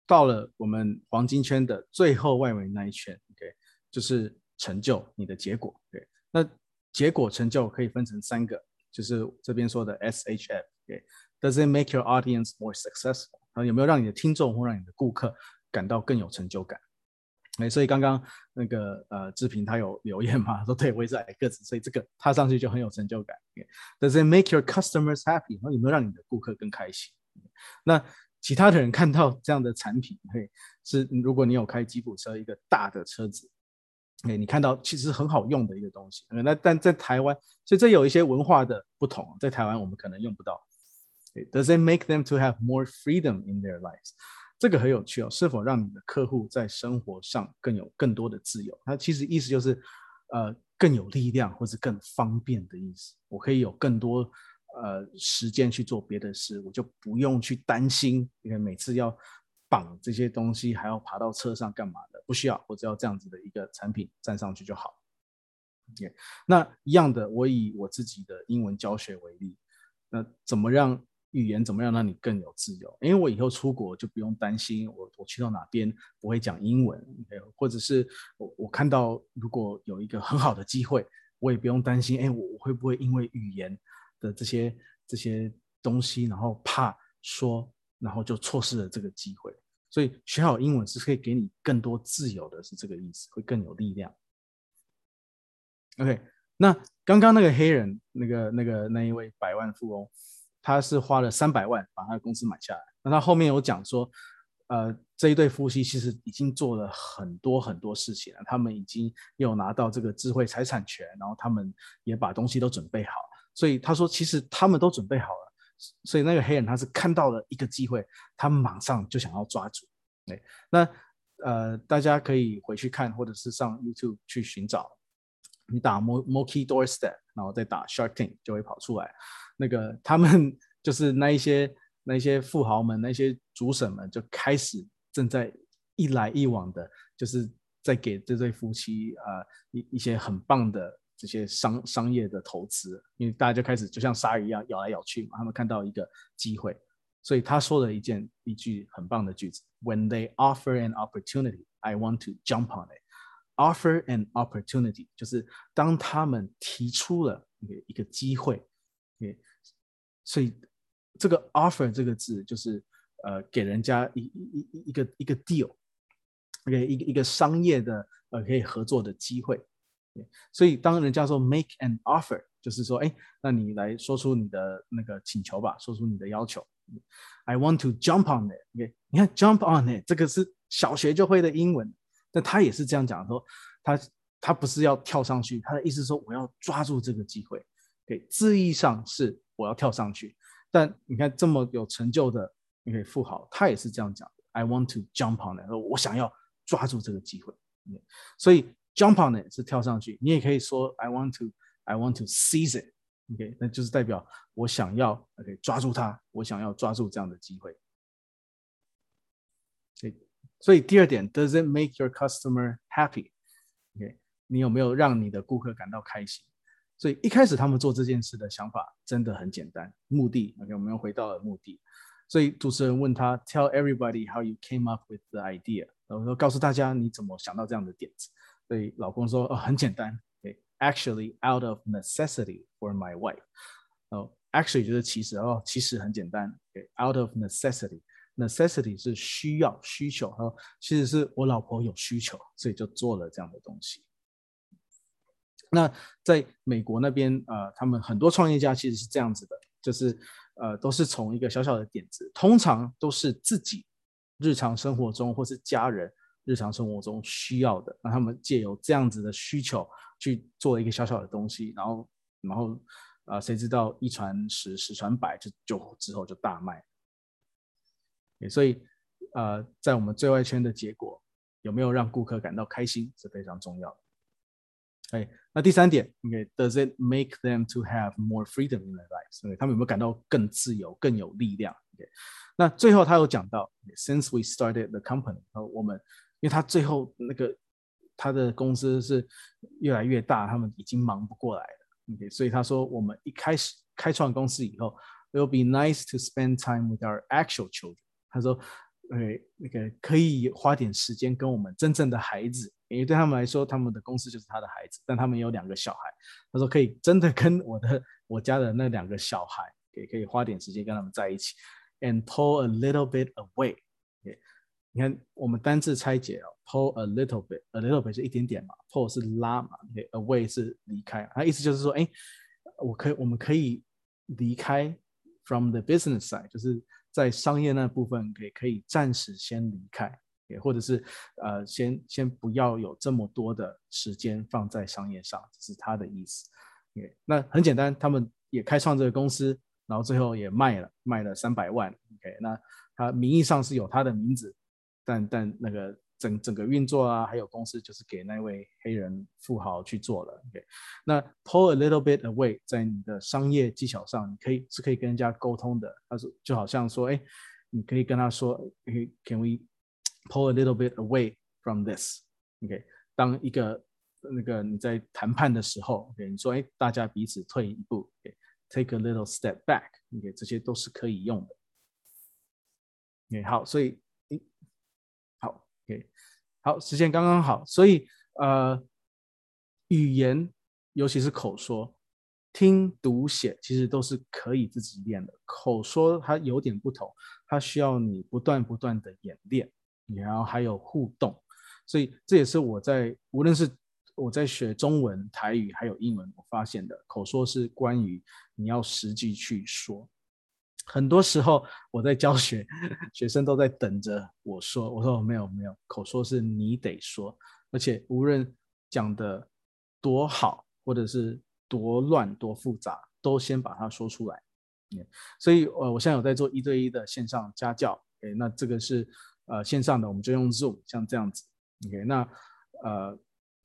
到了我们黄金圈的最后外围那一圈，OK，就是成就你的结果。对，那结果成就可以分成三个，就是这边说的 SHF，OK，Does it make your audience more successful？啊，有没有让你的听众或让你的顾客感到更有成就感？哎，所以刚刚那个呃志平他有留言嘛，说对，我也是矮个子，所以这个踏上去就很有成就感。OK，Does it make your customers happy？有没有让你的顾客更开心？那其他的人看到这样的产品，嘿，是如果你有开吉普车，一个大的车子，哎，你看到其实很好用的一个东西。那但在台湾，所以这有一些文化的不同，在台湾我们可能用不到。Does it make them to have more freedom in their lives？这个很有趣哦，是否让你的客户在生活上更有更多的自由？它其实意思就是，呃，更有力量或是更方便的意思。我可以有更多。呃，时间去做别的事，我就不用去担心，因为每次要绑这些东西，还要爬到车上干嘛的，不需要，我只要这样子的一个产品站上去就好。OK，那一样的，我以我自己的英文教学为例，那怎么让语言怎么样让你更有自由？因为我以后出国就不用担心我我去到哪边不会讲英文，OK，或者是我我看到如果有一个很好的机会，我也不用担心，哎，我我会不会因为语言的这些这些东西，然后怕说，然后就错失了这个机会。所以学好英文是可以给你更多自由的，是这个意思，会更有力量。OK，那刚刚那个黑人，那个那个那一位百万富翁，他是花了三百万把他的公司买下来。那他后面有讲说，呃，这一对夫妻其实已经做了很多很多事情了，他们已经有拿到这个智慧财产权，然后他们也把东西都准备好。所以他说，其实他们都准备好了。所以那个黑人他是看到了一个机会，他马上就想要抓住。对，那呃，大家可以回去看，或者是上 YouTube 去寻找。你打 Moki Doorstep，然后再打 Shark Tank 就会跑出来。那个他们 就是那一些那一些富豪们，那些主审们就开始正在一来一往的，就是在给这对夫妻啊、呃、一一些很棒的。这些商商业的投资，因为大家就开始就像鲨鱼一样咬来咬去嘛，他们看到一个机会，所以他说了一件一句很棒的句子：When they offer an opportunity, I want to jump on it. Offer an opportunity 就是当他们提出了一个一个机会，，OK，所以这个 offer 这个字就是呃给人家一一一一个一个 deal，OK，一个一个商业的呃可以合作的机会。所以当人家说 make an offer，就是说，哎，那你来说出你的那个请求吧，说出你的要求。I want to jump on it。OK，你看 jump on it 这个是小学就会的英文，但他也是这样讲说，他他不是要跳上去，他的意思说我要抓住这个机会。OK，字义上是我要跳上去，但你看这么有成就的那个富豪，他也是这样讲的。I want to jump on it，我想要抓住这个机会。所以。Jump on it 是跳上去，你也可以说 I want to I want to seize it，OK，那就是代表我想要 OK 抓住它，我想要抓住这样的机会。所以第二点，Does it make your customer happy？OK，你有没有让你的顾客感到开心？所以一开始他们做这件事的想法真的很简单，目的 OK，我们又回到了目的。所以主持人问他，Tell everybody how you came up with the idea，然后说告诉大家你怎么想到这样的点子。所以老公说：“哦，很简单。”Actually, out of necessity for my wife。哦，actually 就是其实哦，其实很简单。Out of necessity，necessity 是需要、需求。哦，其实是我老婆有需求，所以就做了这样的东西。那在美国那边，呃，他们很多创业家其实是这样子的，就是呃，都是从一个小小的点子，通常都是自己日常生活中或是家人。日常生活中需要的，让他们借由这样子的需求去做一个小小的东西，然后，然后，啊、谁知道一传十，十传百，就就之后就大卖。所以，呃，在我们最外圈的结果有没有让顾客感到开心是非常重要的。哎，那第三点，OK，Does it make them to have more freedom in their lives？对，他们有没有感到更自由、更有力量？OK，那最后他有讲到，Since we started the company，我们。因为他最后那个他的公司是越来越大，他们已经忙不过来了。OK，所以他说我们一开始开创公司以后 will be nice to spend time with our actual children。他说，呃，那个可以花点时间跟我们真正的孩子，因为对他们来说，他们的公司就是他的孩子，但他们有两个小孩。他说可以真的跟我的我家的那两个小孩，也可以花点时间跟他们在一起，and pull a little bit away。你看，我们单字拆解哦，pull a little bit，a little bit 是一点点嘛，pull 是拉嘛，away 是离开。它意思就是说，哎，我可以，我们可以离开 from the business side，就是在商业那部分可以可以暂时先离开，也或者是呃，先先不要有这么多的时间放在商业上，这是他的意思。那很简单，他们也开创这个公司，然后最后也卖了，卖了三百万。OK，那他名义上是有他的名字。但但那个整整个运作啊，还有公司就是给那位黑人富豪去做了。OK，那 pull a little bit away，在你的商业技巧上，你可以是可以跟人家沟通的。他说就好像说，哎，你可以跟他说，Can we pull a little bit away from this？OK，当一个那个你在谈判的时候，OK，你说，哎，大家彼此退一步，OK，take a little step back，OK，这些都是可以用的。OK，好，所以。OK，好，时间刚刚好，所以呃，语言尤其是口说、听读写，其实都是可以自己练的。口说它有点不同，它需要你不断不断的演练，然后还有互动。所以这也是我在无论是我在学中文、台语还有英文，我发现的口说是关于你要实际去说。很多时候我在教学，学生都在等着我说。我说没有没有，口说是你得说，而且无论讲的多好，或者是多乱多复杂，都先把它说出来。嗯所以呃，我现在有在做一对一的线上家教。诶，那这个是呃线上的，我们就用 Zoom，像这样子。OK，那呃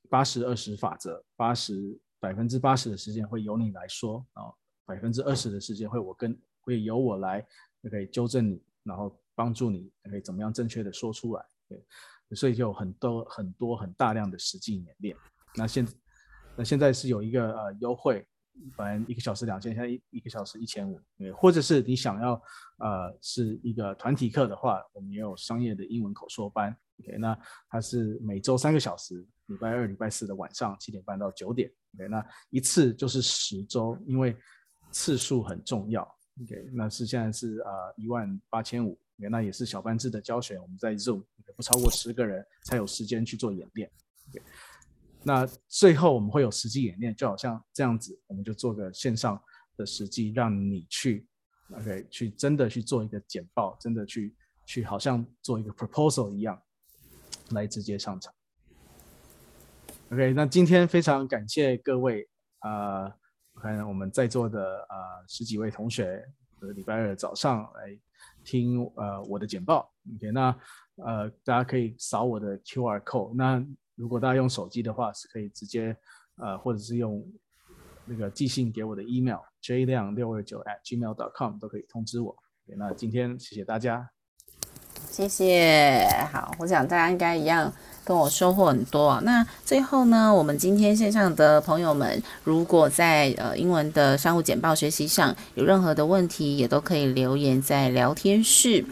八十二十法则，八十百分之八十的时间会由你来说啊，百分之二十的时间会我跟。会由我来，可以纠正你，然后帮助你，可以怎么样正确的说出来。对，所以就有很多很多很大量的实际演练。那现那现在是有一个呃优惠，反正一个小时两千，现在一一个小时一千五。对，或者是你想要呃是一个团体课的话，我们也有商业的英文口说班。OK，那它是每周三个小时，礼拜二、礼拜四的晚上七点半到九点。OK，那一次就是十周，因为。次数很重要。OK，那是现在是呃一万八千五，那也是小班制的教学，我们在 Zoom 不超过十个人才有时间去做演练。OK，那最后我们会有实际演练，就好像这样子，我们就做个线上的实际，让你去 OK 去真的去做一个简报，真的去去好像做一个 proposal 一样，来直接上场。OK，那今天非常感谢各位啊，我、呃、看我们在座的呃十几位同学，礼拜二早上来听呃我的简报。OK，那呃大家可以扫我的 QR code。那如果大家用手机的话，是可以直接呃或者是用那个寄信给我的 email j 亮六二九 at gmail dot com 都可以通知我。OK，那今天谢谢大家，谢谢。好，我想大家应该一样。跟我收获很多啊。那最后呢，我们今天线上的朋友们，如果在呃英文的商务简报学习上有任何的问题，也都可以留言在聊天室。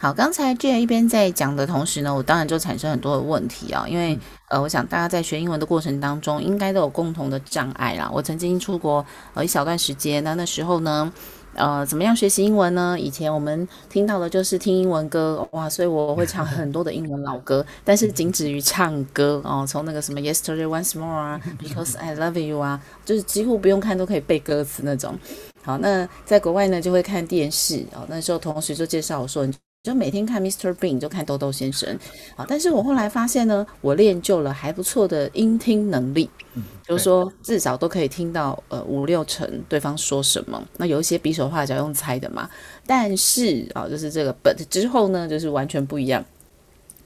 好，刚才 Jay 一边在讲的同时呢，我当然就产生很多的问题啊，因为呃，我想大家在学英文的过程当中，应该都有共同的障碍啦。我曾经出国呃一小段时间，那那时候呢。呃，怎么样学习英文呢？以前我们听到的就是听英文歌，哇，所以我会唱很多的英文老歌，但是仅止于唱歌哦。从那个什么 Yesterday Once More 啊，Because I Love You 啊，就是几乎不用看都可以背歌词那种。好，那在国外呢，就会看电视哦。那时候同学就介绍我说。就每天看 Mr. Bean，就看豆豆先生，啊，但是我后来发现呢，我练就了还不错的音听能力，嗯，就是说至少都可以听到呃五六成对方说什么，那有一些比手画脚用猜的嘛，但是啊，就是这个 but 之后呢，就是完全不一样，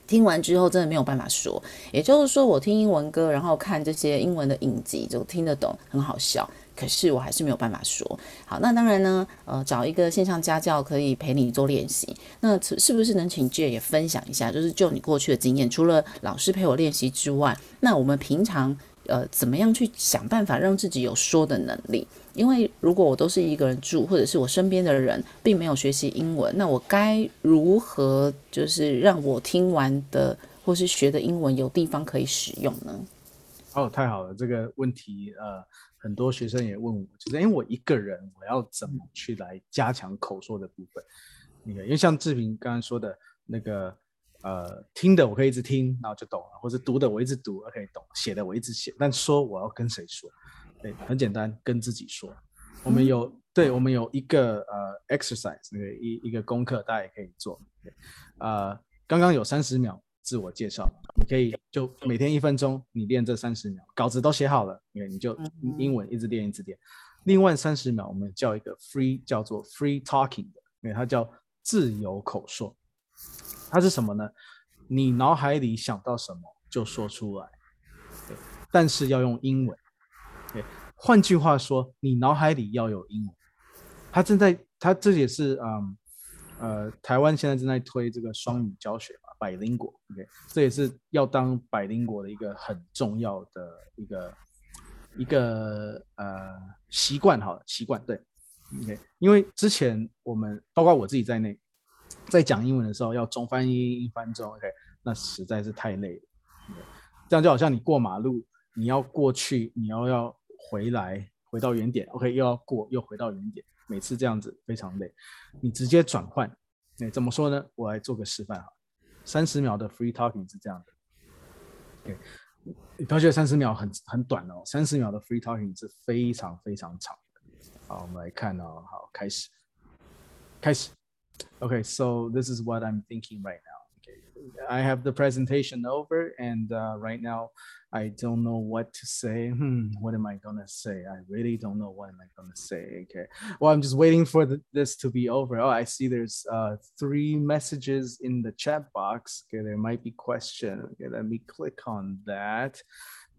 听完之后真的没有办法说，也就是说我听英文歌，然后看这些英文的影集就听得懂，很好笑。可是我还是没有办法说好。那当然呢，呃，找一个线上家教可以陪你做练习。那是不是能请 J 也分享一下？就是就你过去的经验，除了老师陪我练习之外，那我们平常呃怎么样去想办法让自己有说的能力？因为如果我都是一个人住，或者是我身边的人并没有学习英文，那我该如何就是让我听完的或是学的英文有地方可以使用呢？哦，太好了，这个问题呃。很多学生也问我，就是因为我一个人，我要怎么去来加强口说的部分？那个，因为像志平刚刚说的那个，呃，听的我可以一直听，然后就懂了，或者读的我一直读，OK 懂；写的我一直写，但说我要跟谁说？对，很简单，跟自己说。我们有，对，我们有一个呃 exercise，那个一一个功课，大家也可以做。呃，刚刚有三十秒。自我介绍，你可以就每天一分钟，你练这三十秒，稿子都写好了，你你就英文一直练一直练。另外三十秒，我们叫一个 free，叫做 free talking 的，因为它叫自由口说。它是什么呢？你脑海里想到什么就说出来，对，但是要用英文。对，换句话说，你脑海里要有英文。他正在，他这也是嗯呃，台湾现在正在推这个双语教学。百灵果，OK，这也是要当百灵果的一个很重要的一个一个呃习惯，好了，习惯对，OK，因为之前我们包括我自己在内，在讲英文的时候要中翻英，英翻中，OK，那实在是太累了，OK，这样就好像你过马路，你要过去，你要要回来，回到原点，OK，又要过，又回到原点，每次这样子非常累，你直接转换，哎，怎么说呢？我来做个示范哈。三十秒的 free talking 是这样的，OK，你不要觉得三十秒很很短哦，三十秒的 free talking 是非常非常长的。好，我们来看哦，好，开始，开始，OK，so this is what I'm thinking right now. I have the presentation over, and uh, right now I don't know what to say. Hmm, what am I gonna say? I really don't know what am I gonna say. Okay, well, I'm just waiting for the, this to be over. Oh, I see there's uh, three messages in the chat box. Okay, there might be question. Okay, let me click on that.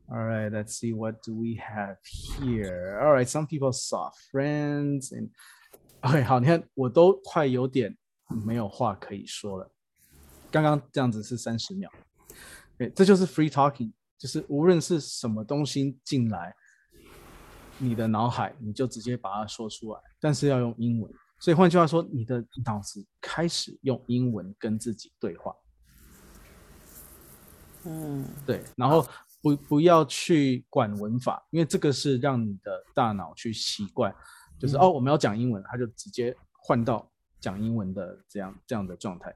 All right, let's see what do we have here. All right, some people saw friends and OK，好，你看我都快有点没有话可以说了。 刚刚这样子是三十秒，对，这就是 free talking，就是无论是什么东西进来，你的脑海你就直接把它说出来，但是要用英文。所以换句话说，你的脑子开始用英文跟自己对话。嗯，对，然后不不要去管文法，因为这个是让你的大脑去习惯就是、嗯、哦我们要讲英文，他就直接换到讲英文的这样这样的状态。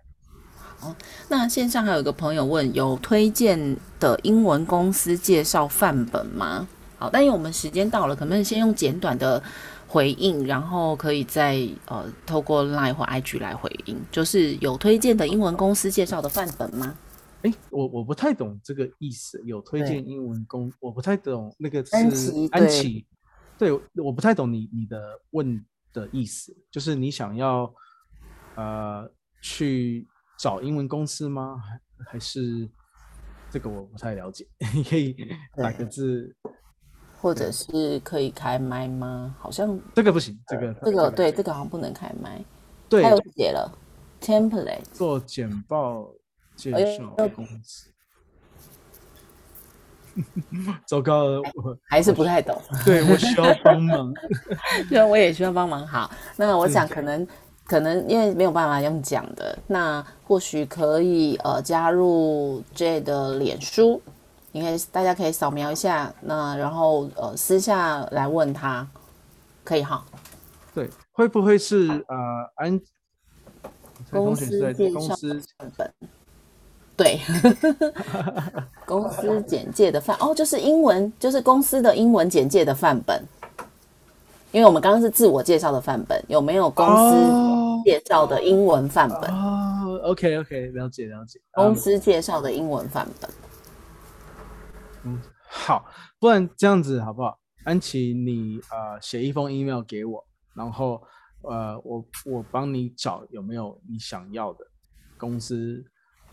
哦，那线上还有一个朋友问，有推荐的英文公司介绍范本吗？好，但因为我们时间到了，可能先用简短的回应，然后可以再呃透过 Line 或 IG 来回应，就是有推荐的英文公司介绍的范本吗？哎，我我不太懂这个意思，有推荐英文公，我不太懂那个是安琪，安琪，对，我不太懂你你的问的意思，就是你想要呃去。找英文公司吗？还还是这个我不太了解。你可以打个字，或者是可以开麦吗？好像这个不行，这个这个对，这个好像不能开麦。对，还有写了 template 做简报介绍公司。糟糕了，我还是不太懂。对，我需要帮忙。对，我也需要帮忙。好，那我想可能。可能因为没有办法用讲的，那或许可以呃加入 J 的脸书，应该大家可以扫描一下，那然后呃私下来问他，可以哈？对，会不会是呃安公司介绍范本？对，公司简介的范哦，就是英文，就是公司的英文简介的范本。因为我们刚刚是自我介绍的范本，有没有公司介绍的英文范本？哦、oh,，OK OK，了解了解。公司介绍的英文范本。嗯，好，不然这样子好不好？安琪，你呃写一封 email 给我，然后呃我我帮你找有没有你想要的公司，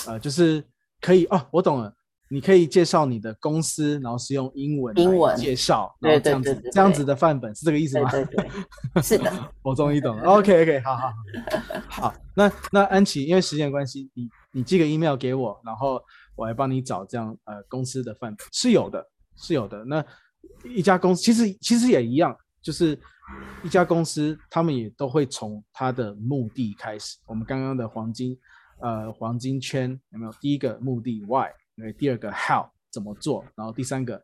呃就是可以哦，我懂了。你可以介绍你的公司，然后是用英文英文介绍，然后这样子这样子的范本是这个意思吗？对对对，是的，我终于懂了。OK OK，好好好，好，那那安琪，因为时间关系，你你寄个 email 给我，然后我来帮你找这样呃公司的范本是有的，是有的。那一家公司其实其实也一样，就是一家公司他们也都会从他的目的开始。我们刚刚的黄金呃黄金圈有没有？第一个目的 Why？因为第二个 how 怎么做，然后第三个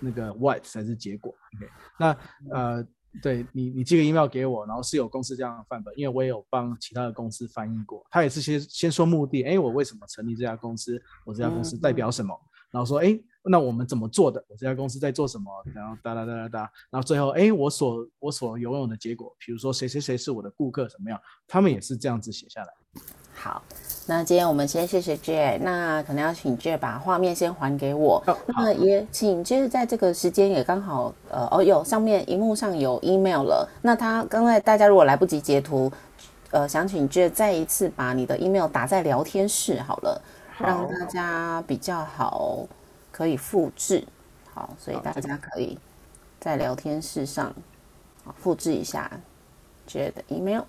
那个 what 才是结果。OK，那呃，对你你寄个 email 给我，然后是有公司这样的范本，因为我也有帮其他的公司翻译过，他也是先先说目的，哎，我为什么成立这家公司？我这家公司代表什么？嗯、然后说，哎，那我们怎么做的？我这家公司在做什么？然后哒哒哒哒哒，然后最后，哎，我所我所拥有的结果，比如说谁谁谁是我的顾客，怎么样？他们也是这样子写下来。好。那今天我们先谢谢 Jay，那可能要请 Jay 把画面先还给我。Oh, 那也请 Jay 在这个时间也刚好，呃，哦，有上面荧幕上有 email 了。那他刚才大家如果来不及截图，呃，想请 Jay 再一次把你的 email 打在聊天室好了，好让大家比较好可以复制。好，所以大家可以在聊天室上复制一下 Jay 的 email。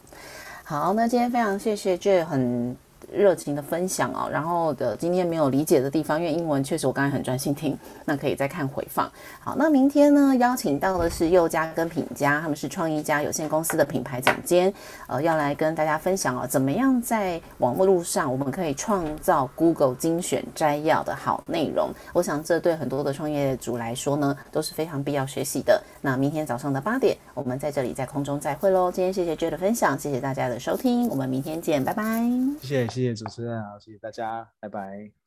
好，那今天非常谢谢 Jay 很。热情的分享哦，然后的今天没有理解的地方，因为英文确实我刚才很专心听，那可以再看回放。好，那明天呢，邀请到的是佑嘉跟品佳，他们是创意家有限公司的品牌总监，呃，要来跟大家分享哦，怎么样在网络路上我们可以创造 Google 精选摘要的好内容。我想这对很多的创业主来说呢，都是非常必要学习的。那明天早上的八点，我们在这里在空中再会喽。今天谢谢 J 的分享，谢谢大家的收听，我们明天见，拜拜。谢。谢谢谢主持人，好，谢谢大家，拜拜。